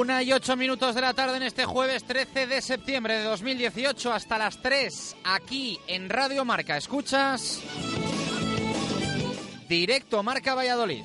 Una y ocho minutos de la tarde en este jueves 13 de septiembre de 2018 hasta las 3 aquí en Radio Marca. ¿Escuchas? Directo Marca Valladolid.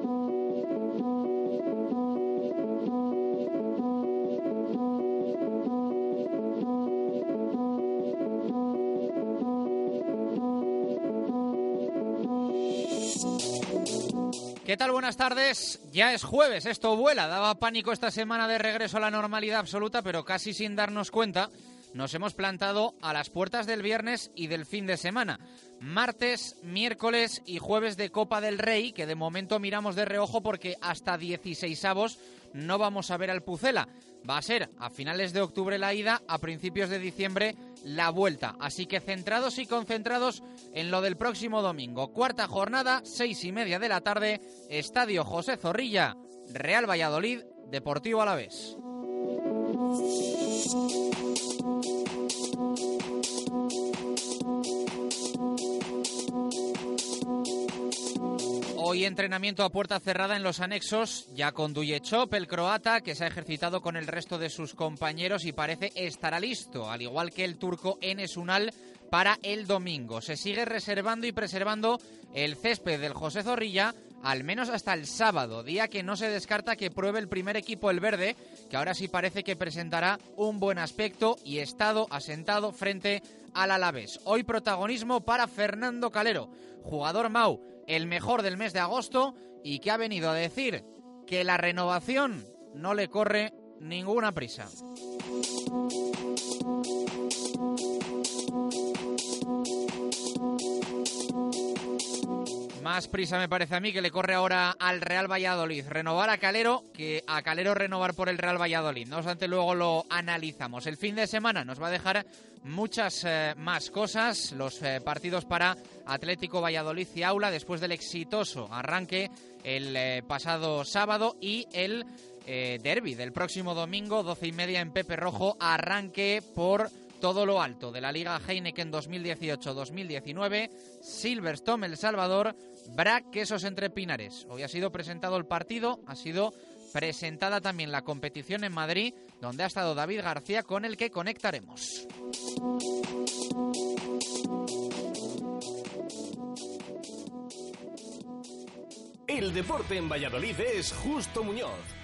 ¿Qué tal? Buenas tardes. Ya es jueves, esto vuela. Daba pánico esta semana de regreso a la normalidad absoluta, pero casi sin darnos cuenta nos hemos plantado a las puertas del viernes y del fin de semana. Martes, miércoles y jueves de Copa del Rey, que de momento miramos de reojo porque hasta 16 avos no vamos a ver al Pucela. Va a ser a finales de octubre la ida, a principios de diciembre la vuelta. Así que centrados y concentrados en lo del próximo domingo. Cuarta jornada, seis y media de la tarde, Estadio José Zorrilla, Real Valladolid, Deportivo Alavés. Hoy entrenamiento a puerta cerrada en los anexos, ya con Duyechop, el croata, que se ha ejercitado con el resto de sus compañeros y parece estará listo, al igual que el turco Enes Unal, para el domingo. Se sigue reservando y preservando el césped del José Zorrilla, al menos hasta el sábado, día que no se descarta que pruebe el primer equipo el verde, que ahora sí parece que presentará un buen aspecto y estado asentado frente al Alavés. Hoy protagonismo para Fernando Calero, jugador Mau, el mejor del mes de agosto y que ha venido a decir que la renovación no le corre ninguna prisa. Más prisa me parece a mí que le corre ahora al Real Valladolid. Renovar a Calero, que a Calero renovar por el Real Valladolid. No obstante, luego lo analizamos. El fin de semana nos va a dejar muchas eh, más cosas. Los eh, partidos para Atlético Valladolid y Aula después del exitoso arranque el eh, pasado sábado y el derby del próximo domingo, 12 y media en Pepe Rojo. Arranque por todo lo alto de la Liga Heineken 2018-2019, Silverstone El Salvador, Brac Quesos Entre Pinares. Hoy ha sido presentado el partido, ha sido presentada también la competición en Madrid, donde ha estado David García, con el que conectaremos. El deporte en Valladolid es Justo Muñoz.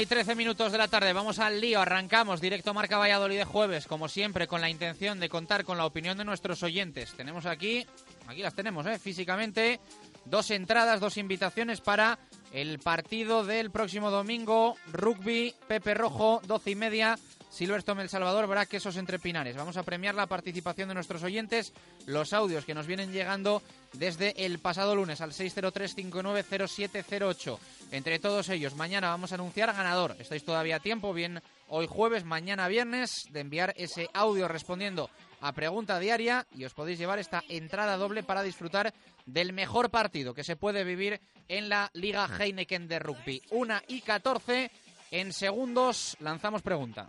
Y trece minutos de la tarde, vamos al lío, arrancamos directo Marca Valladolid de jueves, como siempre, con la intención de contar con la opinión de nuestros oyentes. Tenemos aquí, aquí las tenemos, ¿eh? físicamente, dos entradas, dos invitaciones para el partido del próximo domingo, rugby, Pepe Rojo, doce y media, Silverstone El Salvador, Braquesos entre Pinares. Vamos a premiar la participación de nuestros oyentes, los audios que nos vienen llegando desde el pasado lunes al 603-590708. Entre todos ellos, mañana vamos a anunciar ganador. Estáis todavía a tiempo, bien hoy jueves, mañana viernes, de enviar ese audio respondiendo a pregunta diaria y os podéis llevar esta entrada doble para disfrutar del mejor partido que se puede vivir en la Liga Heineken de Rugby. Una y 14, en segundos lanzamos pregunta.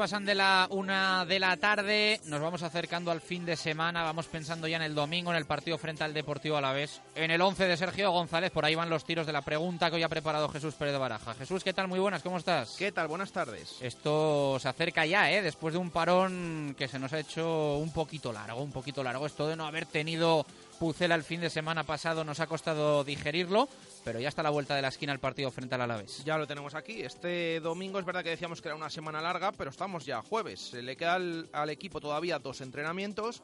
pasan de la una de la tarde, nos vamos acercando al fin de semana, vamos pensando ya en el domingo, en el partido frente al Deportivo Alavés, en el 11 de Sergio González, por ahí van los tiros de la pregunta que hoy ha preparado Jesús Pérez de Baraja. Jesús, ¿qué tal? Muy buenas, ¿cómo estás? ¿Qué tal? Buenas tardes. Esto se acerca ya, ¿eh? Después de un parón que se nos ha hecho un poquito largo, un poquito largo. Esto de no haber tenido Pucela el fin de semana pasado nos ha costado digerirlo, pero ya está a la vuelta de la esquina el partido frente al Alavés. Ya lo tenemos aquí. Este domingo es verdad que decíamos que era una semana larga, pero estamos ya jueves. Se le queda al, al equipo todavía dos entrenamientos.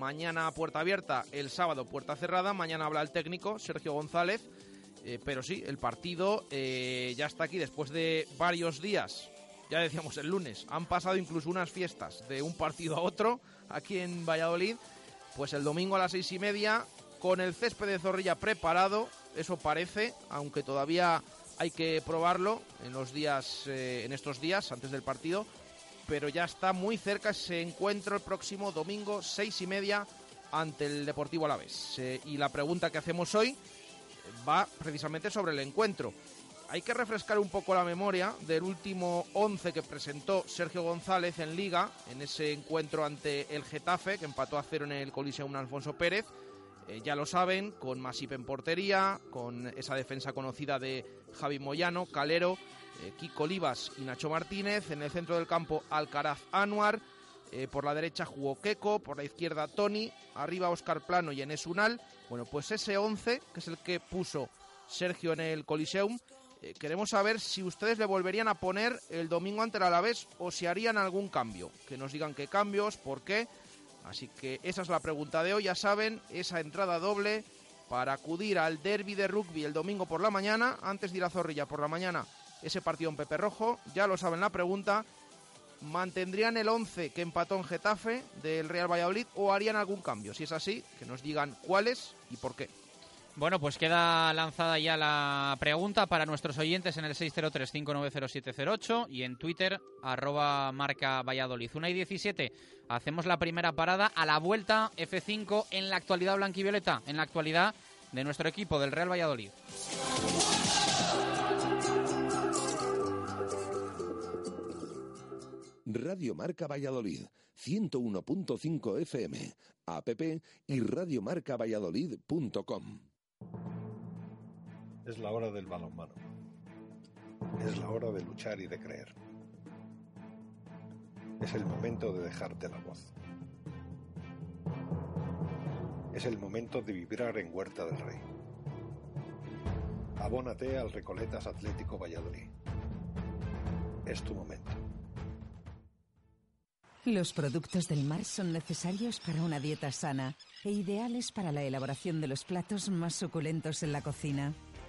Mañana puerta abierta, el sábado puerta cerrada. Mañana habla el técnico Sergio González. Eh, pero sí, el partido eh, ya está aquí después de varios días. Ya decíamos el lunes. Han pasado incluso unas fiestas de un partido a otro aquí en Valladolid. Pues el domingo a las seis y media, con el césped de Zorrilla preparado, eso parece, aunque todavía hay que probarlo en los días, eh, en estos días antes del partido, pero ya está muy cerca ese encuentro el próximo domingo seis y media ante el Deportivo Alavés. Eh, y la pregunta que hacemos hoy va precisamente sobre el encuentro. Hay que refrescar un poco la memoria del último 11 que presentó Sergio González en Liga, en ese encuentro ante el Getafe, que empató a cero en el Coliseum Alfonso Pérez. Eh, ya lo saben, con Masip en portería, con esa defensa conocida de Javi Moyano, Calero, eh, Kiko Olivas y Nacho Martínez. En el centro del campo, Alcaraz Anuar. Eh, por la derecha jugó Keco, por la izquierda Tony, arriba Oscar Plano y Enes Unal. Bueno, pues ese 11, que es el que puso Sergio en el Coliseum, eh, queremos saber si ustedes le volverían a poner el domingo ante el Alavés o si harían algún cambio. Que nos digan qué cambios, por qué. Así que esa es la pregunta de hoy. Ya saben, esa entrada doble para acudir al derby de rugby el domingo por la mañana, antes de ir a Zorrilla por la mañana ese partido en Pepe Rojo. Ya lo saben la pregunta. ¿Mantendrían el 11 que empató en Getafe del Real Valladolid o harían algún cambio? Si es así, que nos digan cuáles y por qué. Bueno, pues queda lanzada ya la pregunta para nuestros oyentes en el 603-590708 y en Twitter, arroba marca Valladolid. Una y 17. Hacemos la primera parada a la vuelta F5 en la actualidad blanquivioleta, en la actualidad de nuestro equipo del Real Valladolid. Radio Marca Valladolid, 101.5 FM, app y radiomarcavalladolid.com. Es la hora del balonmano. Es la hora de luchar y de creer. Es el momento de dejarte la voz. Es el momento de vibrar en Huerta del Rey. Abónate al Recoletas Atlético Valladolid. Es tu momento. Los productos del mar son necesarios para una dieta sana e ideales para la elaboración de los platos más suculentos en la cocina.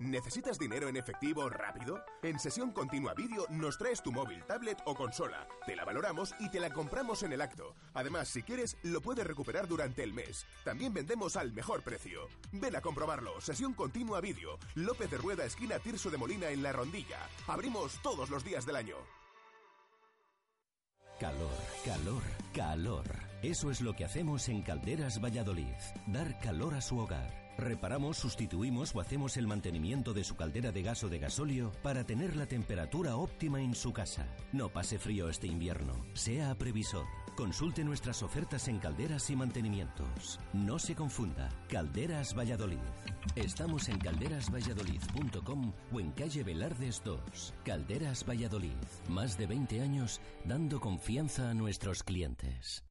¿Necesitas dinero en efectivo rápido? En Sesión Continua Vídeo nos traes tu móvil, tablet o consola. Te la valoramos y te la compramos en el acto. Además, si quieres, lo puedes recuperar durante el mes. También vendemos al mejor precio. Ven a comprobarlo. Sesión Continua Vídeo. López de Rueda, esquina Tirso de Molina en La Rondilla. Abrimos todos los días del año. Calor, calor, calor. Eso es lo que hacemos en Calderas Valladolid. Dar calor a su hogar. Reparamos, sustituimos o hacemos el mantenimiento de su caldera de gas o de gasóleo para tener la temperatura óptima en su casa. No pase frío este invierno. Sea previsor. Consulte nuestras ofertas en calderas y mantenimientos. No se confunda. Calderas Valladolid. Estamos en calderasvalladolid.com o en calle Velardes 2. Calderas Valladolid. Más de 20 años dando confianza a nuestros clientes.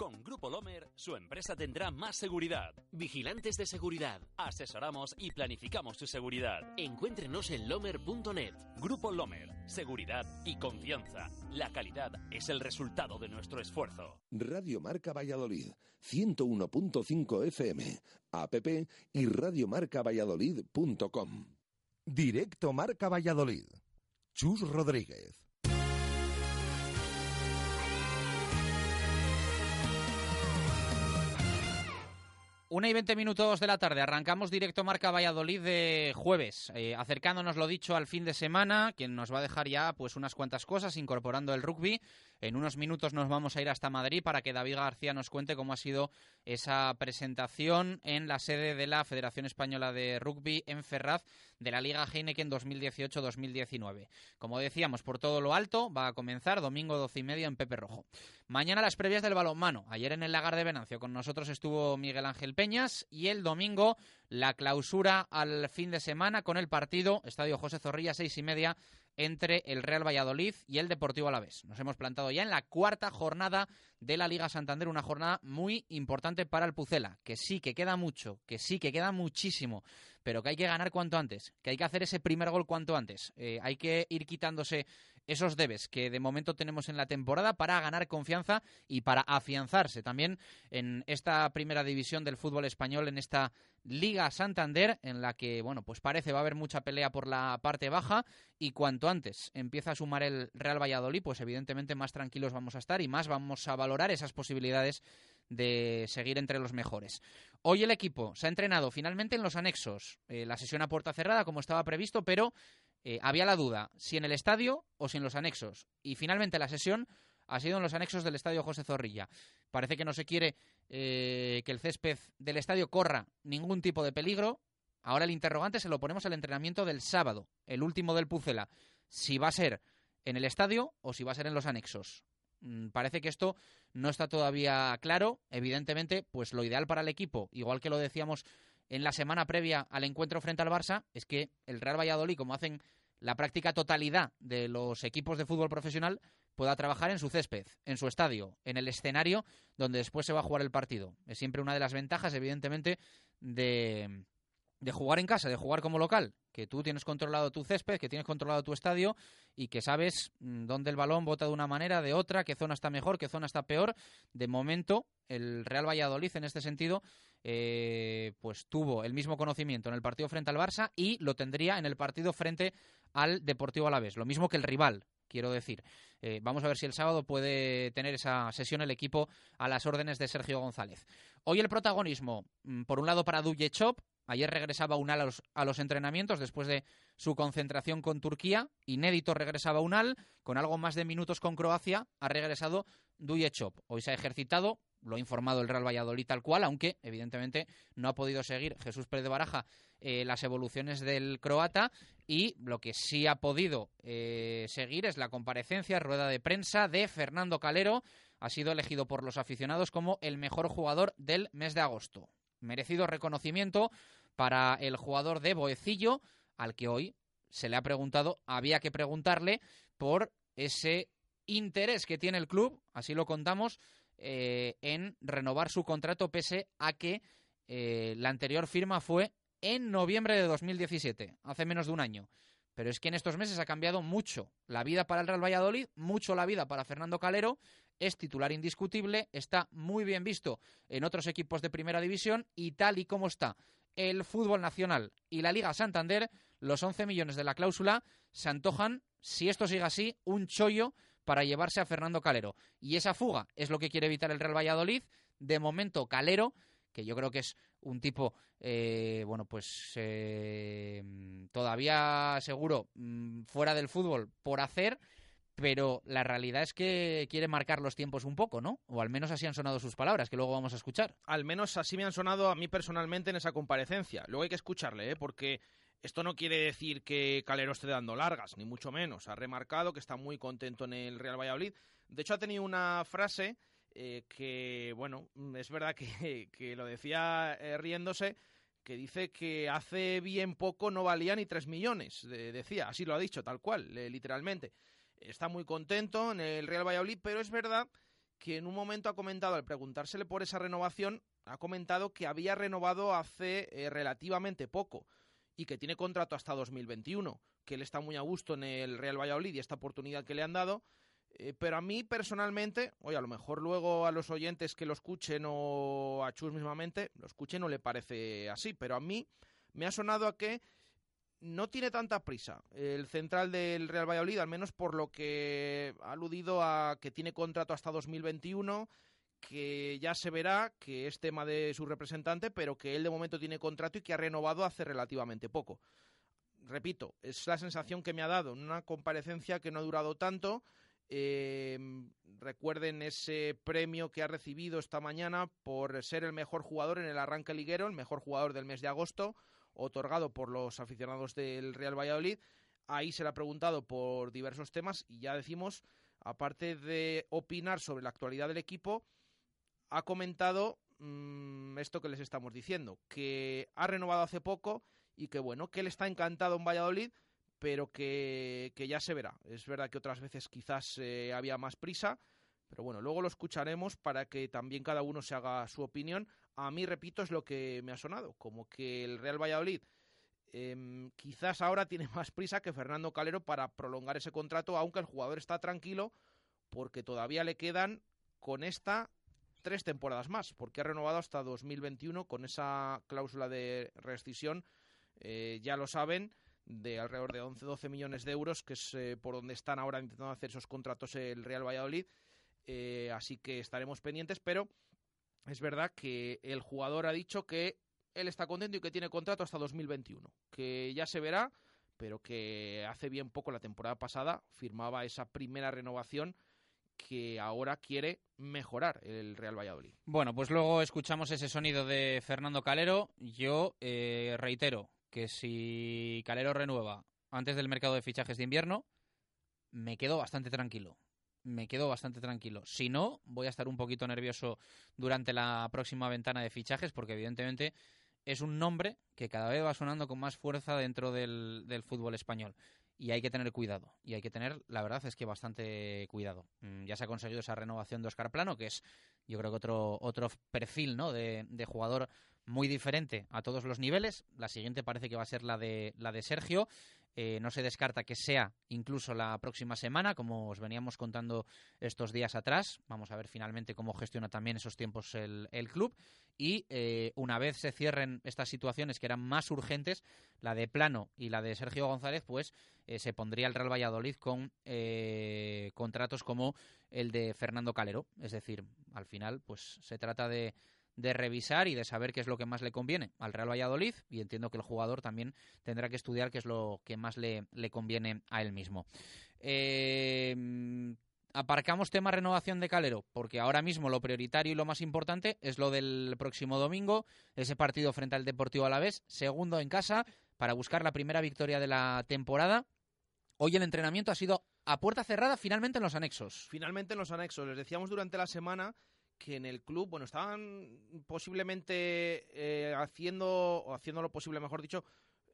Con Grupo Lomer, su empresa tendrá más seguridad. Vigilantes de seguridad. Asesoramos y planificamos su seguridad. Encuéntrenos en lomer.net. Grupo Lomer. Seguridad y confianza. La calidad es el resultado de nuestro esfuerzo. Radio Marca Valladolid, 101.5 FM, app y radiomarcavalladolid.com. Directo Marca Valladolid. Chus Rodríguez. Una y veinte minutos de la tarde, arrancamos directo Marca Valladolid de jueves, eh, acercándonos lo dicho al fin de semana, quien nos va a dejar ya pues unas cuantas cosas, incorporando el rugby. En unos minutos nos vamos a ir hasta Madrid para que David García nos cuente cómo ha sido esa presentación en la sede de la Federación Española de Rugby en Ferraz de la Liga Heineken 2018-2019. Como decíamos, por todo lo alto va a comenzar domingo doce y media en Pepe Rojo. Mañana las previas del balonmano. Ayer en el Lagar de Venancio con nosotros estuvo Miguel Ángel Peñas y el domingo la clausura al fin de semana con el partido Estadio José Zorrilla seis y media entre el Real Valladolid y el Deportivo Alavés. Nos hemos plantado ya en la cuarta jornada de la Liga Santander, una jornada muy importante para el Pucela, que sí que queda mucho, que sí que queda muchísimo, pero que hay que ganar cuanto antes, que hay que hacer ese primer gol cuanto antes. Eh, hay que ir quitándose esos debes que de momento tenemos en la temporada para ganar confianza y para afianzarse también en esta primera división del fútbol español, en esta Liga Santander, en la que, bueno, pues parece va a haber mucha pelea por la parte baja y cuanto antes empieza a sumar el Real Valladolid, pues evidentemente más tranquilos vamos a estar y más vamos a valorar esas posibilidades de seguir entre los mejores. Hoy el equipo se ha entrenado finalmente en los anexos, eh, la sesión a puerta cerrada como estaba previsto, pero eh, había la duda si en el estadio o si en los anexos. Y finalmente la sesión ha sido en los anexos del estadio José Zorrilla. Parece que no se quiere eh, que el césped del estadio corra ningún tipo de peligro. Ahora el interrogante se lo ponemos al entrenamiento del sábado, el último del Pucela. Si va a ser en el estadio o si va a ser en los anexos. Mm, parece que esto no está todavía claro. Evidentemente, pues lo ideal para el equipo, igual que lo decíamos en la semana previa al encuentro frente al Barça, es que el Real Valladolid, como hacen la práctica totalidad de los equipos de fútbol profesional pueda trabajar en su césped, en su estadio, en el escenario donde después se va a jugar el partido. Es siempre una de las ventajas, evidentemente, de, jugar en casa, de jugar como local, que tú tienes controlado tu césped, que tienes controlado tu estadio y que sabes mm, dónde el balón bota de una manera, de otra, qué zona está mejor, qué zona está peor. De momento, el Real Valladolid en este sentido eh, pues tuvo el mismo conocimiento en el partido frente al Barça y lo tendría en el partido frente al Deportivo Alavés, lo mismo que el rival, quiero decir. Eh, vamos a ver si el sábado puede tener esa sesión el equipo a las órdenes de Sergio González. Hoy el protagonismo, mm, por un lado para Chop, ayer regresaba Unal a los, a los entrenamientos después de su concentración con Turquía, inédito regresaba Unal, con algo más de minutos con Croacia, ha regresado Chop. Hoy se ha ejercitado, lo ha informado el Real Valladolid tal cual, aunque evidentemente no ha podido seguir Jesús Pérez de Baraja eh, las evoluciones del croata y lo que sí ha podido eh, seguir es la comparecencia, rueda de prensa de Fernando Calero. Ha sido elegido por los aficionados como el mejor jugador del mes de agosto. Merecido reconocimiento para el jugador de Boecillo, al que hoy se le ha preguntado, había que preguntarle por ese interés que tiene el club, así lo contamos, eh, en renovar su contrato pese a que la anterior firma fue en noviembre de 2017, hace menos de un año. Pero es que en estos meses ha cambiado mucho la vida para el Real Valladolid, mucho la vida para Fernando Calero. Es titular indiscutible, está muy bien visto en otros equipos de primera división y tal y como está el fútbol nacional y la Liga Santander, los 11 millones de la cláusula se antojan, si esto sigue así, un chollo para llevarse a Fernando Calero. Y esa fuga es lo que quiere evitar el Real Valladolid. De momento, Calero que yo creo que es un tipo, eh, bueno, pues eh, todavía seguro mm, fuera del fútbol por hacer, pero la realidad es que quiere marcar los tiempos un poco, ¿no? O al menos así han sonado sus palabras, que luego vamos a escuchar. Al menos así me han sonado a mí personalmente en esa comparecencia. Luego hay que escucharle, ¿eh? Porque esto no quiere decir que Calero esté dando largas, ni mucho menos. Ha remarcado que está muy contento en el Real Valladolid. De hecho, ha tenido una frase eh, que, bueno, es verdad que, que lo decía eh, riéndose, que dice que hace bien poco no valía ni 3 millones, decía, así lo ha dicho, tal cual, literalmente. Está muy contento en el Real Valladolid, pero es verdad que en un momento ha comentado, al preguntársele por esa renovación, ha comentado que había renovado hace eh, relativamente poco y que tiene contrato hasta 2021, que él está muy a gusto en el Real Valladolid y esta oportunidad que le han dado, eh, pero a mí personalmente, oye, a lo mejor luego a los oyentes que lo escuchen o a Chus mismamente, lo escuchen no le parece así, pero a mí me ha sonado a que no tiene tanta prisa el central del Real Valladolid, al menos por lo que ha aludido a que tiene contrato hasta 2021, que ya se verá que es tema de su representante, pero que él de momento tiene contrato y que ha renovado hace relativamente poco. Repito, es la sensación que me ha dado en una comparecencia que no ha durado tanto eh, recuerden ese premio que ha recibido esta mañana por ser el mejor jugador en el arranque liguero, el mejor jugador del mes de agosto, otorgado por los aficionados del Real Valladolid. Ahí se le ha preguntado por diversos temas y ya decimos, aparte de opinar sobre la actualidad del equipo, ha comentado mm, esto que les estamos diciendo, que ha renovado hace poco y que bueno, que él está encantado en Valladolid, pero que, ya se verá. Es verdad que otras veces quizás eh, había más prisa, pero bueno, luego lo escucharemos para que también cada uno se haga su opinión. A mí, repito, es lo que me ha sonado, como que el Real Valladolid em, quizás ahora tiene más prisa que Fernando Calero para prolongar ese contrato, aunque el jugador está tranquilo porque todavía le quedan con esta tres temporadas más, porque ha renovado hasta 2021 con esa cláusula de rescisión, eh, ya lo saben, de alrededor de 11-12 millones de euros, que es eh, por donde están ahora intentando hacer esos contratos el Real Valladolid. Eh, así que estaremos pendientes, pero es verdad que el jugador ha dicho que él está contento y que tiene contrato hasta 2021, que ya se verá, pero que hace bien poco la temporada pasada firmaba esa primera renovación que ahora quiere mejorar el Real Valladolid. Bueno, pues luego escuchamos ese sonido de Fernando Calero. Yo eh, reitero, que si Calero renueva antes del mercado de fichajes de invierno, me quedo bastante tranquilo. Me quedo bastante tranquilo. Si no, voy a estar un poquito nervioso durante la próxima ventana de fichajes, porque evidentemente es un nombre que cada vez va sonando con más fuerza dentro del, del fútbol español. Y hay que tener cuidado. Y hay que tener, la verdad es que bastante cuidado. Mm, ya se ha conseguido esa renovación de Oscar Plano, que es yo creo que otro, otro perfil ¿no? de, de jugador muy diferente a todos los niveles. La siguiente parece que va a ser la de, la de Sergio. Eh, no se descarta que sea incluso la próxima semana, como os veníamos contando estos días atrás. Vamos a ver finalmente cómo gestiona también esos tiempos el, club. Y eh, una vez se cierren estas situaciones que eran más urgentes, la de Plano y la de Sergio González, pues eh, se pondría el Real Valladolid con contratos como el de Fernando Calero. Es decir, al final, pues se trata de de revisar y de saber qué es lo que más le conviene al Real Valladolid y entiendo que el jugador también tendrá que estudiar qué es lo que más le, le conviene a él mismo. Eh, aparcamos tema renovación de Calero, porque ahora mismo lo prioritario y lo más importante es lo del próximo domingo, ese partido frente al Deportivo Alavés, segundo en casa, para buscar la primera victoria de la temporada. Hoy el entrenamiento ha sido a puerta cerrada finalmente en los anexos. Finalmente en los anexos. Les decíamos durante la semana que en el club, bueno, estaban posiblemente eh, haciendo, o haciendo lo posible, mejor dicho,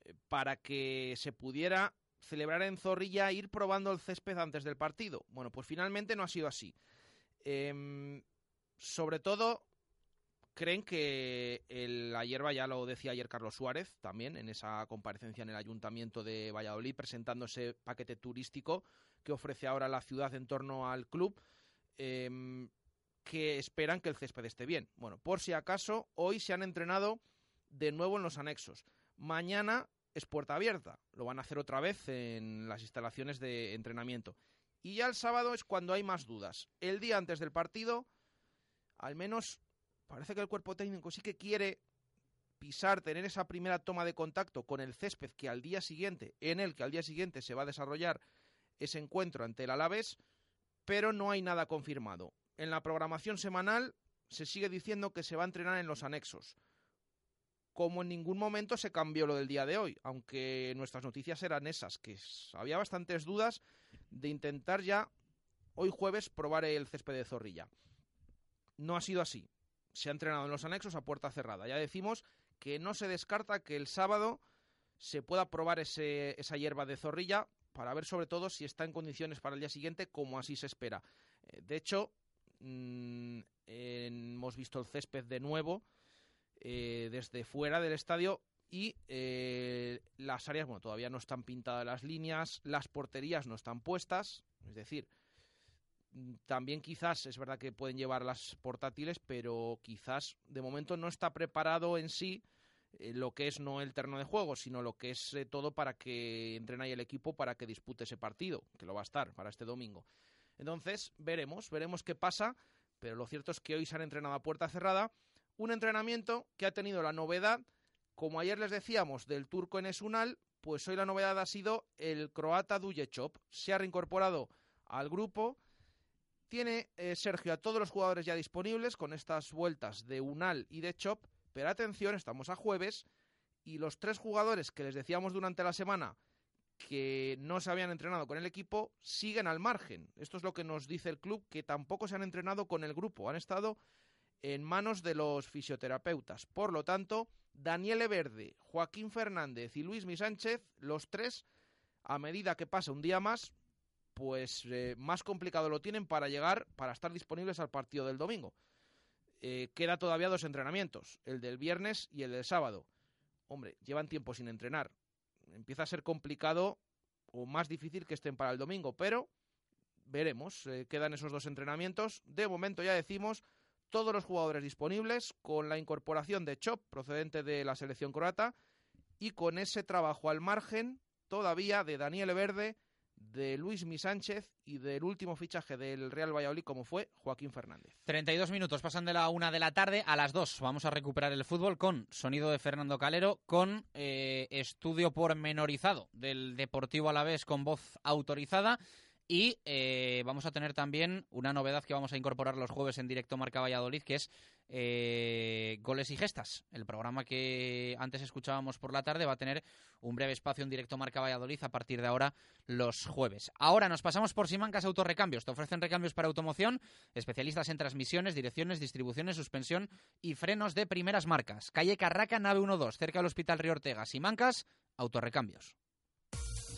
eh, para que se pudiera celebrar en Zorrilla, ir probando el césped antes del partido. Bueno, pues finalmente no ha sido así. Em, sobre todo, creen que la hierba, ya lo decía ayer Carlos Suárez, también en esa comparecencia en el Ayuntamiento de Valladolid, presentando ese paquete turístico que ofrece ahora la ciudad en torno al club. Em, que esperan que el césped esté bien. Bueno, por si acaso, hoy se han entrenado de nuevo en los anexos. Mañana es puerta abierta. Lo van a hacer otra vez en las instalaciones de entrenamiento. Y ya el sábado es cuando hay más dudas. El día antes del partido, al menos parece que el cuerpo técnico sí que quiere pisar, tener esa primera toma de contacto con el césped que al día siguiente, en el que al día siguiente se va a desarrollar ese encuentro ante el Alavés, pero no hay nada confirmado en la programación semanal se sigue diciendo que se va a entrenar en los anexos. Como en ningún momento se cambió lo del día de hoy, aunque nuestras noticias eran esas, que había bastantes dudas de intentar ya hoy jueves probar el césped de Zorrilla. No ha sido así. Se ha entrenado en los anexos a puerta cerrada. Ya decimos que no se descarta que el sábado se pueda probar ese, esa hierba de Zorrilla para ver sobre todo si está en condiciones para el día siguiente, como así se espera. Eh, de hecho, Mm, hemos visto el césped de nuevo eh, desde fuera del estadio y eh, las áreas, bueno, todavía no están pintadas las líneas, las porterías no están puestas, es decir, mm, también quizás es verdad que pueden llevar las portátiles, pero quizás de momento no está preparado en sí eh, lo que es no el terreno de juego, sino lo que es todo para que entrene ahí el equipo para que dispute ese partido, que lo va a estar para este domingo. Entonces, veremos, veremos qué pasa, pero lo cierto es que hoy se han entrenado a puerta cerrada, un entrenamiento que ha tenido la novedad, como ayer les decíamos, del turco en Esunal, pues hoy la novedad ha sido el croata Dujechop. Se ha reincorporado al grupo. Tiene eh, Sergio a todos los jugadores ya disponibles con estas vueltas de Unal y de Chop, pero atención, estamos a jueves y los tres jugadores que les decíamos durante la semana que no se habían entrenado con el equipo siguen al margen. Esto es lo que nos dice el club, que tampoco se han entrenado con el grupo, han estado en manos de los fisioterapeutas. Por lo tanto, Daniel Verde, Joaquín Fernández y Luis Mi Sánchez, los tres, a medida que pasa un día más, pues eh, más complicado lo tienen para llegar, para estar disponibles al partido del domingo. Eh, queda todavía dos entrenamientos, el del viernes y el del sábado. Hombre, llevan tiempo sin entrenar empieza a ser complicado o más difícil que estén para el domingo, pero veremos. Eh, quedan esos dos entrenamientos. De momento ya decimos todos los jugadores disponibles con la incorporación de Chop procedente de la selección croata y con ese trabajo al margen todavía de Daniel Verde de Luis Mi Sánchez y del último fichaje del Real Valladolid como fue Joaquín Fernández. 32 minutos pasan de la una de la tarde a las dos. Vamos a recuperar el fútbol con sonido de Fernando Calero, con eh, estudio pormenorizado del Deportivo Alavés con voz autorizada y eh, vamos a tener también una novedad que vamos a incorporar los jueves en directo Marca Valladolid, que es eh, Goles y Gestas. El programa que antes escuchábamos por la tarde va a tener un breve espacio en directo Marca Valladolid a partir de ahora los jueves. Ahora nos pasamos por Simancas Autorrecambios. Te ofrecen recambios para automoción, especialistas en transmisiones, direcciones, distribuciones, suspensión y frenos de primeras marcas. Calle Carraca, nave 12, cerca del Hospital Río Ortega. Simancas Autorrecambios.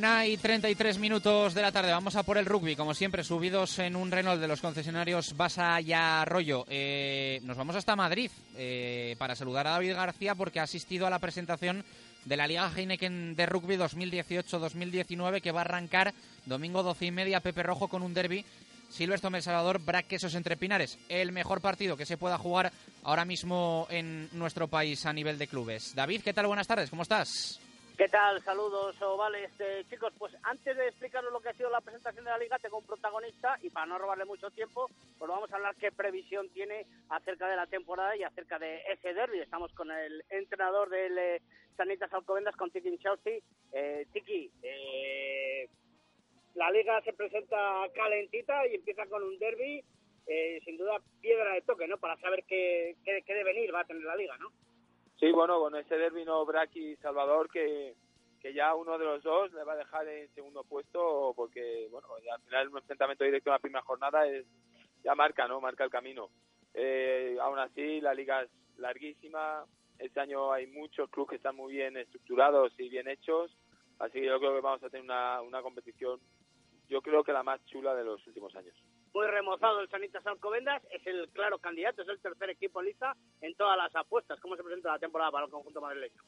Una y 33 minutos de la tarde. Vamos a por el rugby, como siempre, subidos en un Renault de los concesionarios Basa y Arroyo. Eh, nos vamos hasta Madrid eh, para saludar a David García porque ha asistido a la presentación de la Liga Heineken de Rugby 2018-2019 que va a arrancar domingo 12 y media Pepe Rojo con un derby Silvestre El Salvador, Braquesos entre Pinares. El mejor partido que se pueda jugar ahora mismo en nuestro país a nivel de clubes. David, ¿qué tal? Buenas tardes, ¿cómo estás? ¿Qué tal? Saludos, ovales. Eh, chicos, pues antes de explicaros lo que ha sido la presentación de la liga, tengo un protagonista y para no robarle mucho tiempo, pues vamos a hablar qué previsión tiene acerca de la temporada y acerca de ese derby. Estamos con el entrenador del eh, Sanitas Alcobendas, con Tiki Chelsea. Eh, Tiki, eh, la liga se presenta calentita y empieza con un derby, eh, sin duda piedra de toque, ¿no? Para saber qué, qué, qué devenir va a tener la liga, ¿no? Sí, bueno, con ese dervino Braki Salvador que, que ya uno de los dos le va a dejar en segundo puesto porque, bueno, al final un enfrentamiento directo en la primera jornada es, ya marca, ¿no? Marca el camino. Eh, aún así, la liga es larguísima. Este año hay muchos clubes que están muy bien estructurados y bien hechos. Así que yo creo que vamos a tener una, una competición, yo creo que la más chula de los últimos años muy remozado el Sanitas Alcobendas, es el claro candidato, es el tercer equipo lista en todas las apuestas. ¿Cómo se presenta la temporada para el conjunto madrileño?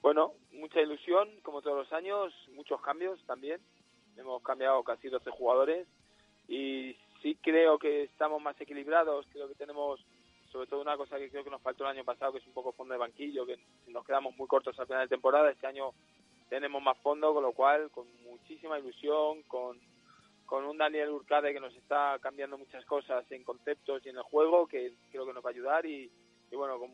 Bueno, mucha ilusión, como todos los años, muchos cambios también. Hemos cambiado casi 12 jugadores y sí creo que estamos más equilibrados, creo que tenemos sobre todo una cosa que creo que nos faltó el año pasado, que es un poco fondo de banquillo, que nos quedamos muy cortos al final de temporada. Este año tenemos más fondo, con lo cual, con muchísima ilusión, con con un Daniel Urcade que nos está cambiando muchas cosas en conceptos y en el juego, que creo que nos va a ayudar y, bueno, con,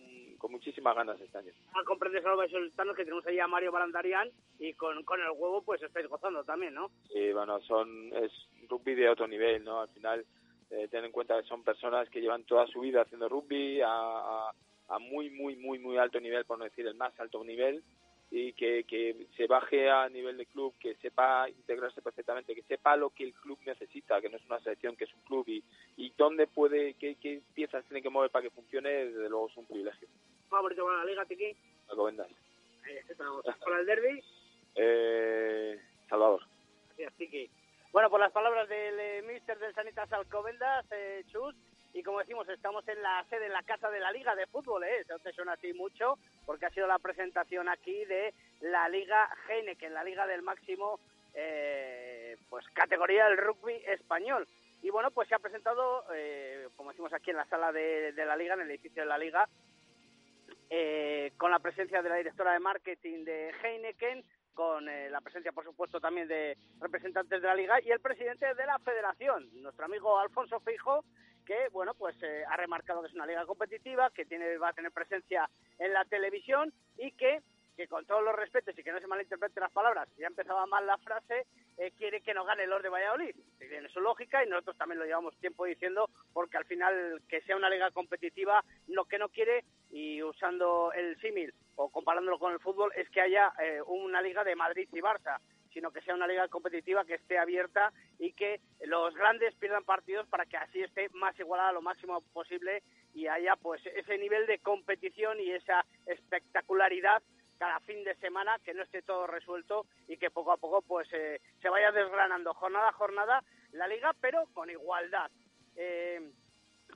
muchísimas ganas este año. Comprendes algo de que tenemos ahí a Mario Balandarian y con, con el huevo pues estáis gozando también, ¿no? Sí, bueno, son, es rugby de otro nivel, ¿no? Al final, eh, ten en cuenta que son personas que llevan toda su vida haciendo rugby a, a muy, muy, muy, muy alto nivel, por no decir el más alto nivel, y que, que se baje a nivel de club, que sepa integrarse perfectamente, que sepa lo que el club necesita, que no es una selección, que es un club y, y dónde puede, qué, qué piezas tiene que mover para que funcione, desde luego es un privilegio. ¿Favorito para la Liga, Tiki? Alcobendas. Ahí estamos. ¿Para el derby? Eh, Salvador. Gracias, Tiki. Bueno, por las palabras del eh, míster del Sanitas Alcobendas, eh, Chus, y como decimos, estamos en la sede, en la casa de la Liga de Fútbol, ¿eh? Eso te suena así mucho, porque ha sido la presentación aquí de la Liga Heineken, la Liga del máximo, eh, pues categoría del rugby español. Y bueno, pues se ha presentado, eh, como decimos aquí en la sala de, la Liga, en el edificio de la Liga, eh, con la presencia de la directora de marketing de Heineken, con eh, la presencia, por supuesto, también de representantes de la Liga y el presidente de la Federación, nuestro amigo Alfonso Fijo, que bueno pues eh, ha remarcado que es una liga competitiva, que tiene va a tener presencia en la televisión y que que con todos los respetos y que no se malinterpreten las palabras, ya empezaba mal la frase, eh, quiere que no gane el Lord de Valladolid. Tiene su lógica y nosotros también lo llevamos tiempo diciendo, porque al final que sea una liga competitiva, lo que no quiere, y usando el símil o comparándolo con el fútbol, es que haya eh, una liga de Madrid y Barça sino que sea una liga competitiva que esté abierta y que los grandes pierdan partidos para que así esté más igualada lo máximo posible y haya pues ese nivel de competición y esa espectacularidad cada fin de semana, que no esté todo resuelto y que poco a poco pues eh, se vaya desgranando jornada a jornada la liga, pero con igualdad. Eh,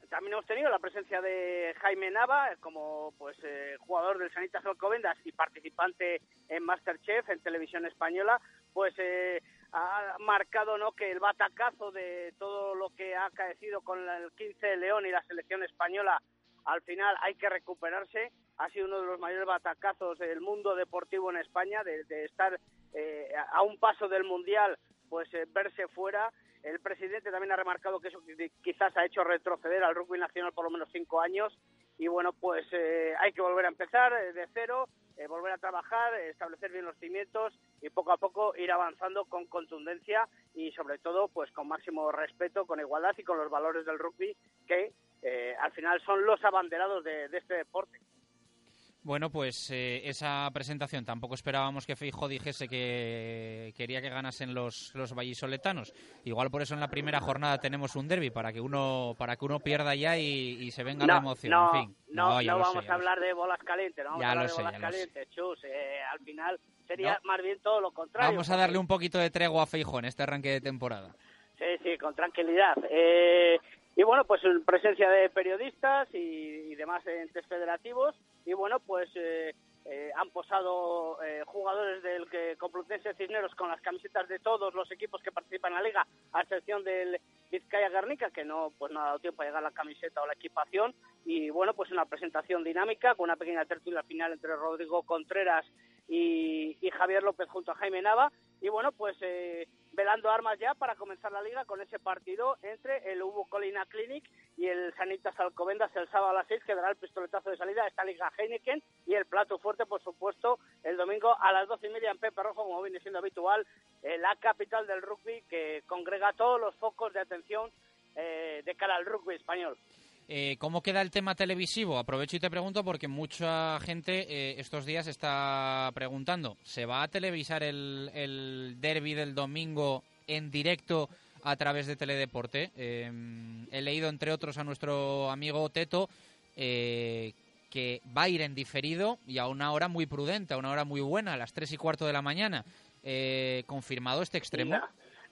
también hemos tenido la presencia de Jaime Nava como pues eh, jugador del Sanitas Alcobendas y participante en Masterchef en televisión española, pues eh, ha marcado no que el batacazo de todo lo que ha acaecido con el 15 de León y la selección española al final hay que recuperarse. Ha sido uno de los mayores batacazos del mundo deportivo en España, de, de estar eh, a un paso del Mundial, pues eh, verse fuera. El presidente también ha remarcado que eso quizás ha hecho retroceder al rugby nacional por lo menos cinco años. Y bueno, pues eh, hay que volver a empezar eh, de cero, eh, volver a trabajar, establecer bien los cimientos y poco a poco ir avanzando con contundencia y sobre todo pues con máximo respeto, con igualdad y con los valores del rugby que eh, al final son los abanderados de, de este deporte. Bueno, pues eh, esa presentación tampoco esperábamos que Feijo dijese que quería que ganasen los, los vallisoletanos. Igual por eso en la primera jornada tenemos un derby para que uno para que uno pierda ya y, y se venga la emoción. No, en fin, no, no lo vamos sé, a hablar de bolas calientes, no vamos Ya a hablar lo de sé, bolas calientes, chus. eh, al final sería No. más bien todo lo contrario. Vamos a darle un poquito de tregua a Feijo en este arranque de temporada. Sí, sí, con tranquilidad. Eh, y bueno, pues en presencia de periodistas y, y demás entes federativos. Y bueno, pues eh, eh, han posado eh, jugadores del que Complutense Cisneros con las camisetas de todos los equipos que participan en la liga, a excepción del Vizcaya Guernica, que no, pues no ha dado tiempo a llegar la camiseta o la equipación. Y bueno, pues una presentación dinámica con una pequeña tertulia final entre Rodrigo Contreras y, Javier López junto a Jaime Nava. Y bueno, pues eh, velando armas ya para comenzar la liga con ese partido entre el Hugo Colina Clinic y el Sanitas Alcobendas el sábado a las 6 que dará el pistoletazo de salida a esta liga Heineken y el plato fuerte, por supuesto, el domingo a las doce y media en Pepe Rojo, como viene siendo habitual, en la capital del rugby que congrega todos los focos de atención eh, de cara al rugby español. Eh, ¿Cómo queda el tema televisivo? Aprovecho y te pregunto porque mucha gente eh, estos días está preguntando, ¿se va a televisar el, el derby del domingo en directo a través de Teledeporte? Eh, he leído, entre otros, a nuestro amigo Teto eh, que va a ir en diferido y a una hora muy prudente, a una hora muy buena, a las tres y cuarto de la mañana. ¿Confirmado este extremo?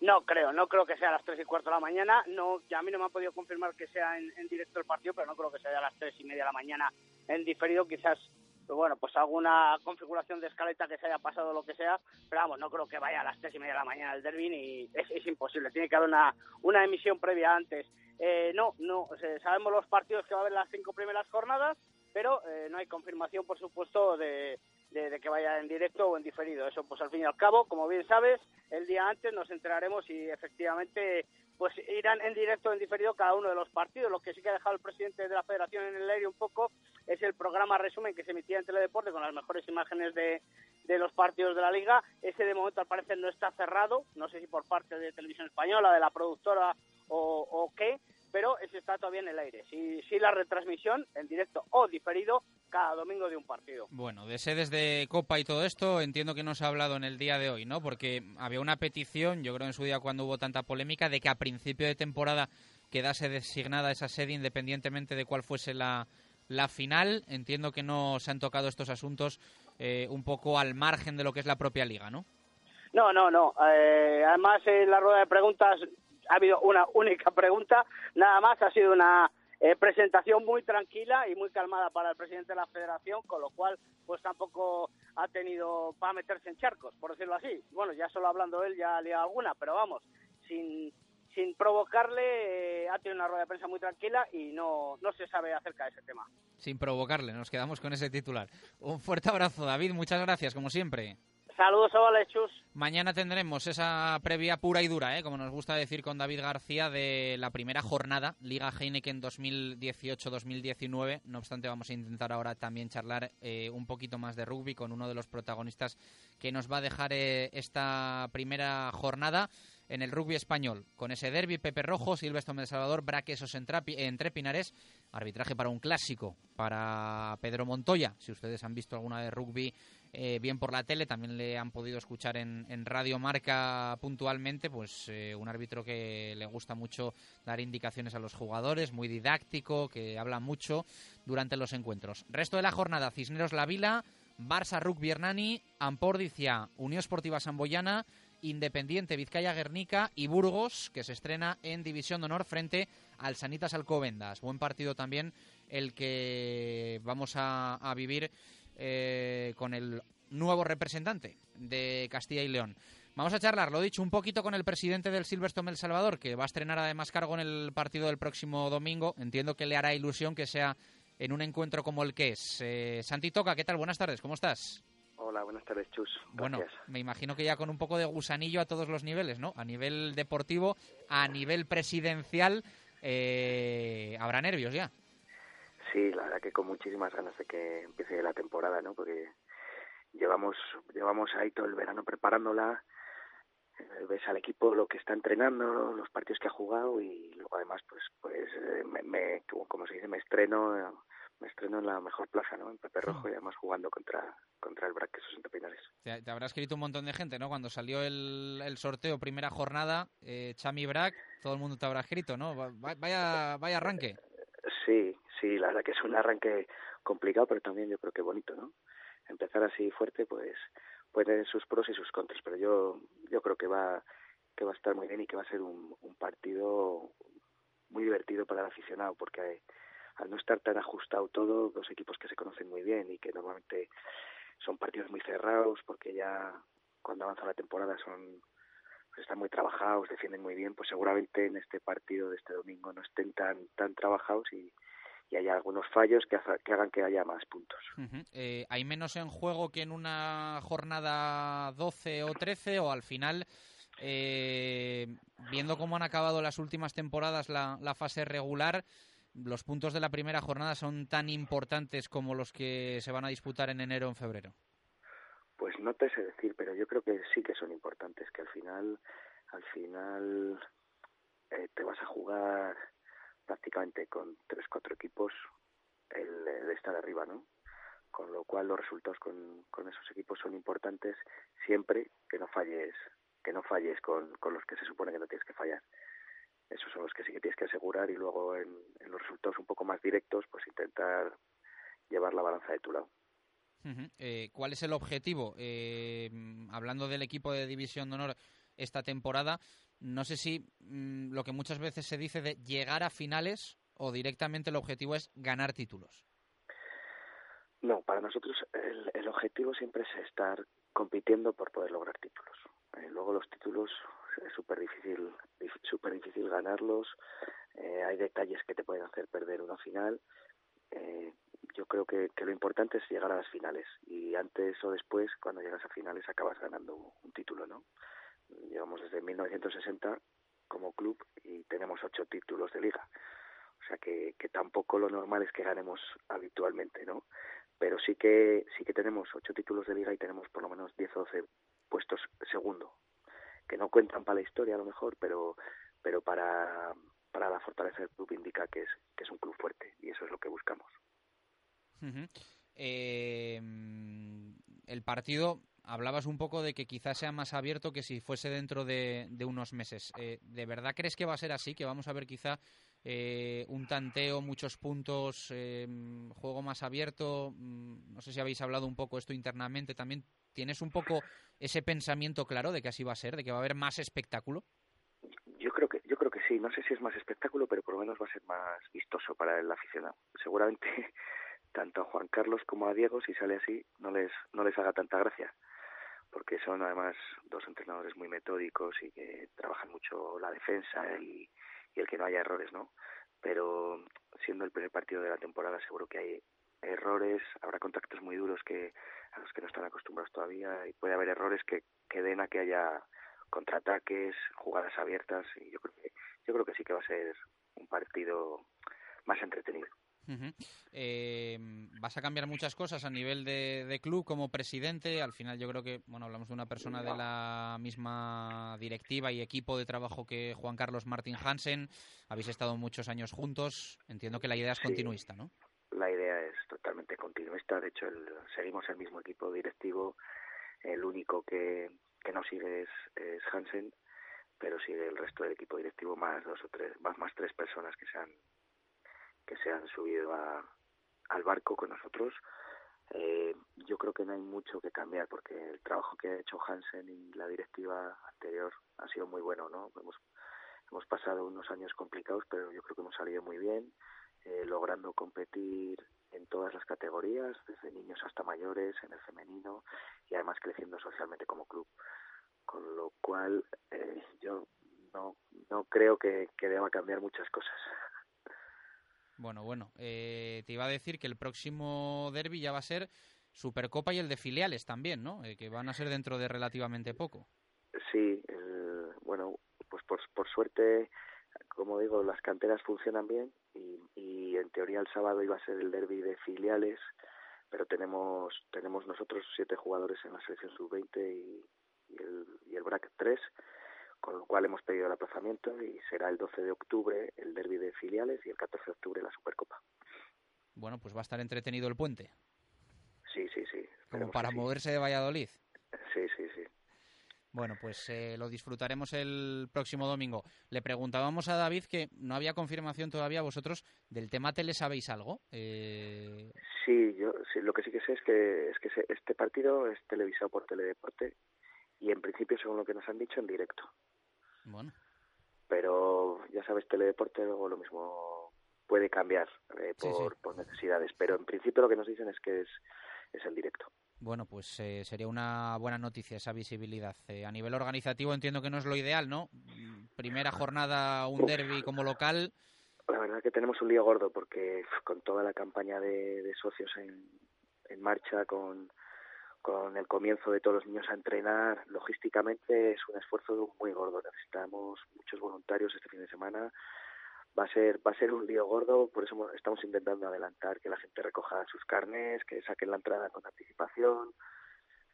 No creo, no creo que sea a las 3 y cuarto de la mañana. No, ya a mí no me han podido confirmar que sea en, en directo el partido, pero no creo que sea a las 3 y media de la mañana en diferido. Quizás, pues bueno, pues alguna configuración de escaleta que se haya pasado lo que sea, pero vamos, no creo que vaya a las 3 y media de la mañana el derby y es, imposible. Tiene que haber una, una emisión previa antes. Eh, no, no, sabemos los partidos que va a haber las cinco primeras jornadas, pero eh, no hay confirmación, por supuesto, de, de, que vaya en directo o en diferido. Eso, pues al fin y al cabo, como bien sabes, el día antes nos enteraremos si efectivamente pues irán en directo o en diferido cada uno de los partidos. Lo que sí que ha dejado el presidente de la federación en el aire un poco es el programa resumen que se emitía en Teledeporte con las mejores imágenes de, de los partidos de la liga. Ese de momento al parecer no está cerrado, no sé si por parte de Televisión Española, de la productora o qué, pero ese está todavía en el aire. Sí, sí la retransmisión en directo o diferido cada domingo de un partido. Bueno, de sedes de Copa y todo esto entiendo que no se ha hablado en el día de hoy, ¿no? Porque había una petición, yo creo en su día cuando hubo tanta polémica, de que a principio de temporada quedase designada esa sede independientemente de cuál fuese la, la final. Entiendo que no se han tocado estos asuntos eh, un poco al margen de lo que es la propia liga, ¿no? No, no, no. Eh, además, en la rueda de preguntas ha habido una única pregunta, nada más. Ha sido una eh, presentación muy tranquila y muy calmada para el presidente de la federación, con lo cual, pues tampoco ha tenido para meterse en charcos, por decirlo así. Bueno, ya solo hablando él ya ha liado alguna, pero vamos, sin sin provocarle, eh, ha tenido una rueda de prensa muy tranquila y no, no se sabe acerca de ese tema. Sin provocarle, nos quedamos con ese titular. Un fuerte abrazo, David, muchas gracias, como siempre. Saludos, Ovales, chus. Mañana tendremos esa previa pura y dura, ¿eh? como nos gusta decir con David García, de la primera jornada, Liga Heineken 2018-2019. No obstante, vamos a intentar ahora también charlar eh, un poquito más de rugby con uno de los protagonistas que nos va a dejar eh, esta primera jornada en el rugby español, con ese derby, Pepe Rojo, Silvestre de Salvador, Braquesos entre Pinares, arbitraje para un clásico, para Pedro Montoya, si ustedes han visto alguna de rugby eh, bien por la tele, también le han podido escuchar en, Radio Marca puntualmente, pues eh, un árbitro que le gusta mucho dar indicaciones a los jugadores, muy didáctico, que habla mucho durante los encuentros. Resto de la jornada, Cisneros La Vila, Barça Rugby Hernani, Ampordicia, Unión Esportiva Samboyana Independiente, Vizcaya Guernica y Burgos, que se estrena en División de Honor frente al Sanitas Alcobendas. Buen partido también el que vamos a, vivir eh, con el nuevo representante de Castilla y León. Vamos a charlar, lo dicho, un poquito con el presidente del Silverstone El Salvador, que va a estrenar además cargo en el partido del próximo domingo. Entiendo que le hará ilusión que sea en un encuentro como el que es. Eh, Santi Toca, ¿qué tal? Buenas tardes, ¿cómo estás? Hola, buenas tardes, Chus. Bueno, me imagino que ya con un poco de gusanillo a todos los niveles, ¿no? A nivel deportivo, a nivel presidencial, eh, habrá nervios ya. Sí, la verdad que con muchísimas ganas de que empiece la temporada, ¿no? Porque llevamos llevamos ahí todo el verano preparándola eh, ves al equipo lo que está entrenando, los partidos que ha jugado y luego además pues pues eh, me, como se dice me estreno me estreno en la mejor plaza, ¿no? En Pepe Rojo y además jugando contra contra el Braque Santa Pinares. Te, te, habrá escrito un montón de gente, ¿no? Cuando salió el, el sorteo primera jornada, eh, Chami Brac, todo el mundo te habrá escrito, ¿no? Vaya vaya arranque. Sí, sí, la verdad que es un arranque complicado, pero también yo creo que bonito, ¿no? Empezar así fuerte, pues puede tener sus pros y sus contras, pero yo yo creo que va que va a estar muy bien y que va a ser un, un partido muy divertido para el aficionado, porque al no estar tan ajustado todo, dos equipos que se conocen muy bien y que normalmente son partidos muy cerrados, porque ya cuando avanza la temporada son pues están muy trabajados, defienden muy bien, pues seguramente en este partido de este domingo no estén tan tan trabajados y, y haya algunos fallos que, que hagan que haya más puntos. Eh, ¿Hay menos en juego que en una jornada 12 o 13 o al final, eh, viendo cómo han acabado las últimas temporadas la, la fase regular, los puntos de la primera jornada son tan importantes como los que se van a disputar en enero o en febrero? Pues no te sé decir, pero yo creo que sí que son importantes, que al final, al final eh, te vas a jugar prácticamente con tres, cuatro equipos el, de estar arriba, ¿no? Con lo cual los resultados con, con esos equipos son importantes siempre que no falles que no falles con, con los que se supone que no tienes que fallar. Esos son los que sí que tienes que asegurar y luego en, los resultados un poco más directos pues intentar llevar la balanza de tu lado. Eh, ¿Cuál es el objetivo? Eh, hablando del equipo de División de Honor esta temporada, no sé si mm, lo que muchas veces se dice de llegar a finales o directamente el objetivo es ganar títulos. No, para nosotros el, el objetivo siempre es estar compitiendo por poder lograr títulos. Eh, luego los títulos es súper difícil, super difícil ganarlos. Eh, hay detalles que te pueden hacer perder una final. Eh, yo creo que, que, lo importante es llegar a las finales y antes o después, cuando llegas a finales, acabas ganando un título, ¿no? Llevamos desde 1960 como club y tenemos ocho títulos de liga. O sea que, tampoco lo normal es que ganemos habitualmente, ¿no? Pero sí que sí que tenemos ocho títulos de liga y tenemos por lo menos 10 o 12 puestos segundo, que no cuentan para la historia a lo mejor, pero pero para para la fortaleza del club indica que es que es un club fuerte y eso es lo que buscamos. eh, el partido hablabas un poco de que quizás sea más abierto que si fuese dentro de, unos meses. Eh, ¿De verdad crees que va a ser así? ¿Que vamos a ver quizá eh, un tanteo, muchos puntos, eh, juego más abierto? Mm, no sé si habéis hablado un poco esto internamente también. ¿Tienes un poco ese pensamiento claro de que así va a ser, de que va a haber más espectáculo? Yo creo que yo creo que sí. No sé si es más espectáculo, pero por lo menos va a ser más vistoso para el aficionado. Seguramente tanto a Juan Carlos como a Diego, si sale así, no les no les haga tanta gracia porque son además dos entrenadores muy metódicos y que trabajan mucho la defensa y, el que no haya errores, ¿no? Pero siendo el primer partido de la temporada seguro que hay errores, habrá contactos muy duros que a los que no están acostumbrados todavía y puede haber errores que, que den a que haya contraataques, jugadas abiertas y yo creo que yo creo que sí que va a ser un partido más entretenido. Eh, vas a cambiar muchas cosas a nivel de, club como presidente. Al final yo creo que, bueno, hablamos de una persona de la misma directiva y equipo de trabajo que Juan Carlos Martín Hansen. Habéis estado muchos años juntos. Entiendo que la idea es continuista, ¿no? La idea es totalmente continuista. De hecho, seguimos el mismo equipo directivo. El único que, que no sigue es, es Hansen, pero sigue el resto del equipo directivo más dos o tres, más, más tres personas que se han que se han subido a, al barco con nosotros Eh, yo creo que no hay mucho que cambiar porque el trabajo que ha hecho Hansen y la directiva anterior ha sido muy bueno, ¿no? Hemos, hemos pasado unos años complicados, pero yo creo que hemos salido muy bien, eh, logrando competir en todas las categorías, desde niños hasta mayores, en el femenino y además creciendo socialmente como club. Con lo cual, eh, yo no, no creo que, que deba cambiar muchas cosas. Bueno, bueno, eh, te iba a decir que el próximo derby ya va a ser Supercopa y el de filiales también, ¿no? Eh, que van a ser dentro de relativamente poco. Sí, el, bueno, pues por, por suerte, como digo, las canteras funcionan bien y, y en teoría el sábado iba a ser el derby de filiales, pero tenemos tenemos nosotros siete jugadores en la selección sub-20 y, y, el, y el BRAC 3 con lo cual hemos pedido el aplazamiento y será el 12 de octubre el derby de filiales y el 14 de octubre la Supercopa. Bueno, pues va a estar entretenido el puente. Sí, sí, sí. Como para moverse de Valladolid. Sí, sí, sí. Bueno, pues eh, lo disfrutaremos el próximo domingo. Le preguntábamos a David que no había confirmación todavía vosotros del tema tele, ¿sabéis algo? Eh... Sí, yo sí, lo que sí que sé es que, es que este partido es televisado por Teledeporte y en principio, según lo que nos han dicho, en directo. Bueno. Pero ya sabes, Teledeporte luego lo mismo puede cambiar eh, por, Sí, sí. por necesidades. Pero en principio lo que nos dicen es que es, es el directo. Bueno, pues eh, sería una buena noticia esa visibilidad. Eh, a nivel organizativo entiendo que no es lo ideal, ¿no? Primera jornada, un derby como local. La verdad que tenemos un lío gordo porque con toda la campaña de, de socios en, en marcha, con, con el comienzo de todos los niños a entrenar, logísticamente es un esfuerzo muy gordo. Necesitamos muchos voluntarios este fin de semana. Va a ser va a ser un lío gordo, por eso estamos intentando adelantar que la gente recoja sus carnes, que saquen la entrada con anticipación,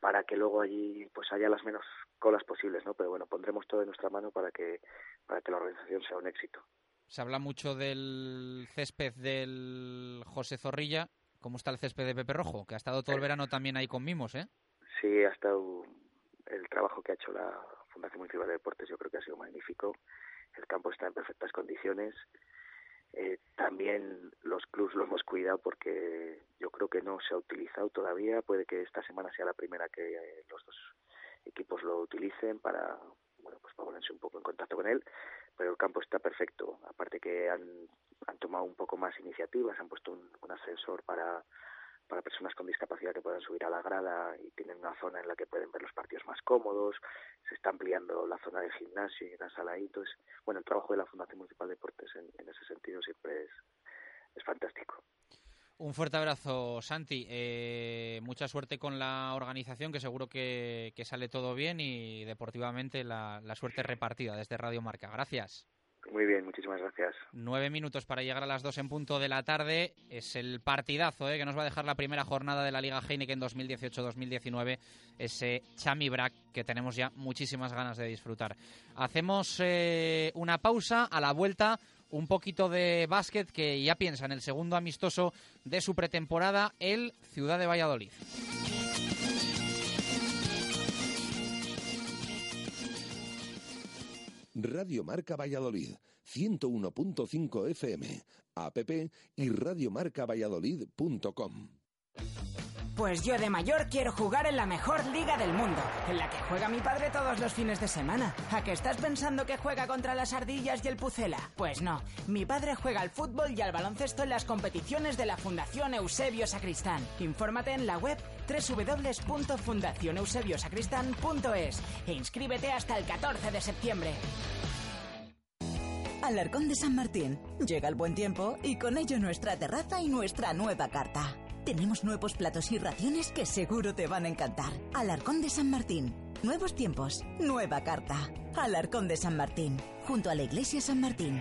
para que luego allí pues haya las menos colas posibles, ¿no? Pero bueno, pondremos todo de nuestra mano para que para que la organización sea un éxito. Se habla mucho del césped del José Zorrilla. ¿Cómo está el césped de Pepe Rojo? Que ha estado todo el verano también ahí con mimos, ¿eh? Sí, ha estado el trabajo que ha hecho la Fundación Municipal de Deportes, yo creo que ha sido magnífico. El campo está en perfectas condiciones. Eh, también los clubs lo hemos cuidado porque yo creo que no se ha utilizado todavía. Puede que esta semana sea la primera que eh, los dos equipos lo utilicen para bueno pues para ponerse un poco en contacto con él. Pero el campo está perfecto. Aparte que han, han tomado un poco más iniciativas, han puesto un, ascensor para para personas con discapacidad que puedan subir a la grada y tienen una zona en la que pueden ver los partidos más cómodos, se está ampliando la zona del gimnasio y una sala ahí, entonces, bueno, el trabajo de la Fundación Municipal de Deportes en, en ese sentido siempre es, es fantástico. Un fuerte abrazo, Santi. Eh, mucha suerte con la organización, que seguro que, que sale todo bien y deportivamente la, la suerte repartida desde Radio Marca. Gracias. Muy bien, muchísimas gracias. Nueve minutos para llegar a las dos en punto de la tarde. Es el partidazo eh, que nos va a dejar la primera jornada de la Liga Heineken 2018-2019. Ese Chami Brack que tenemos ya muchísimas ganas de disfrutar. Hacemos eh, una pausa. A la vuelta, un poquito de básquet que ya piensa en el segundo amistoso de su pretemporada, el Ciudad de Valladolid. Radio Marca Valladolid, 101.5 FM, app y radiomarcavalladolid.com. Pues yo de mayor quiero jugar en la mejor liga del mundo, en la que juega mi padre todos los fines de semana. ¿A qué estás pensando que juega contra las ardillas y el pucela? Pues no, mi padre juega al fútbol y al baloncesto en las competiciones de la Fundación Eusebio Sacristán. Infórmate en la web www.fundacioneusebiosacristán.es e inscríbete hasta el 14 de septiembre. Alarcón de San Martín. Llega el buen tiempo y con ello nuestra terraza y nuestra nueva carta. Tenemos nuevos platos y raciones que seguro te van a encantar. Alarcón de San Martín. Nuevos tiempos, nueva carta. Alarcón de San Martín, junto a la iglesia San Martín.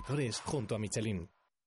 Traductores junto a Michelin.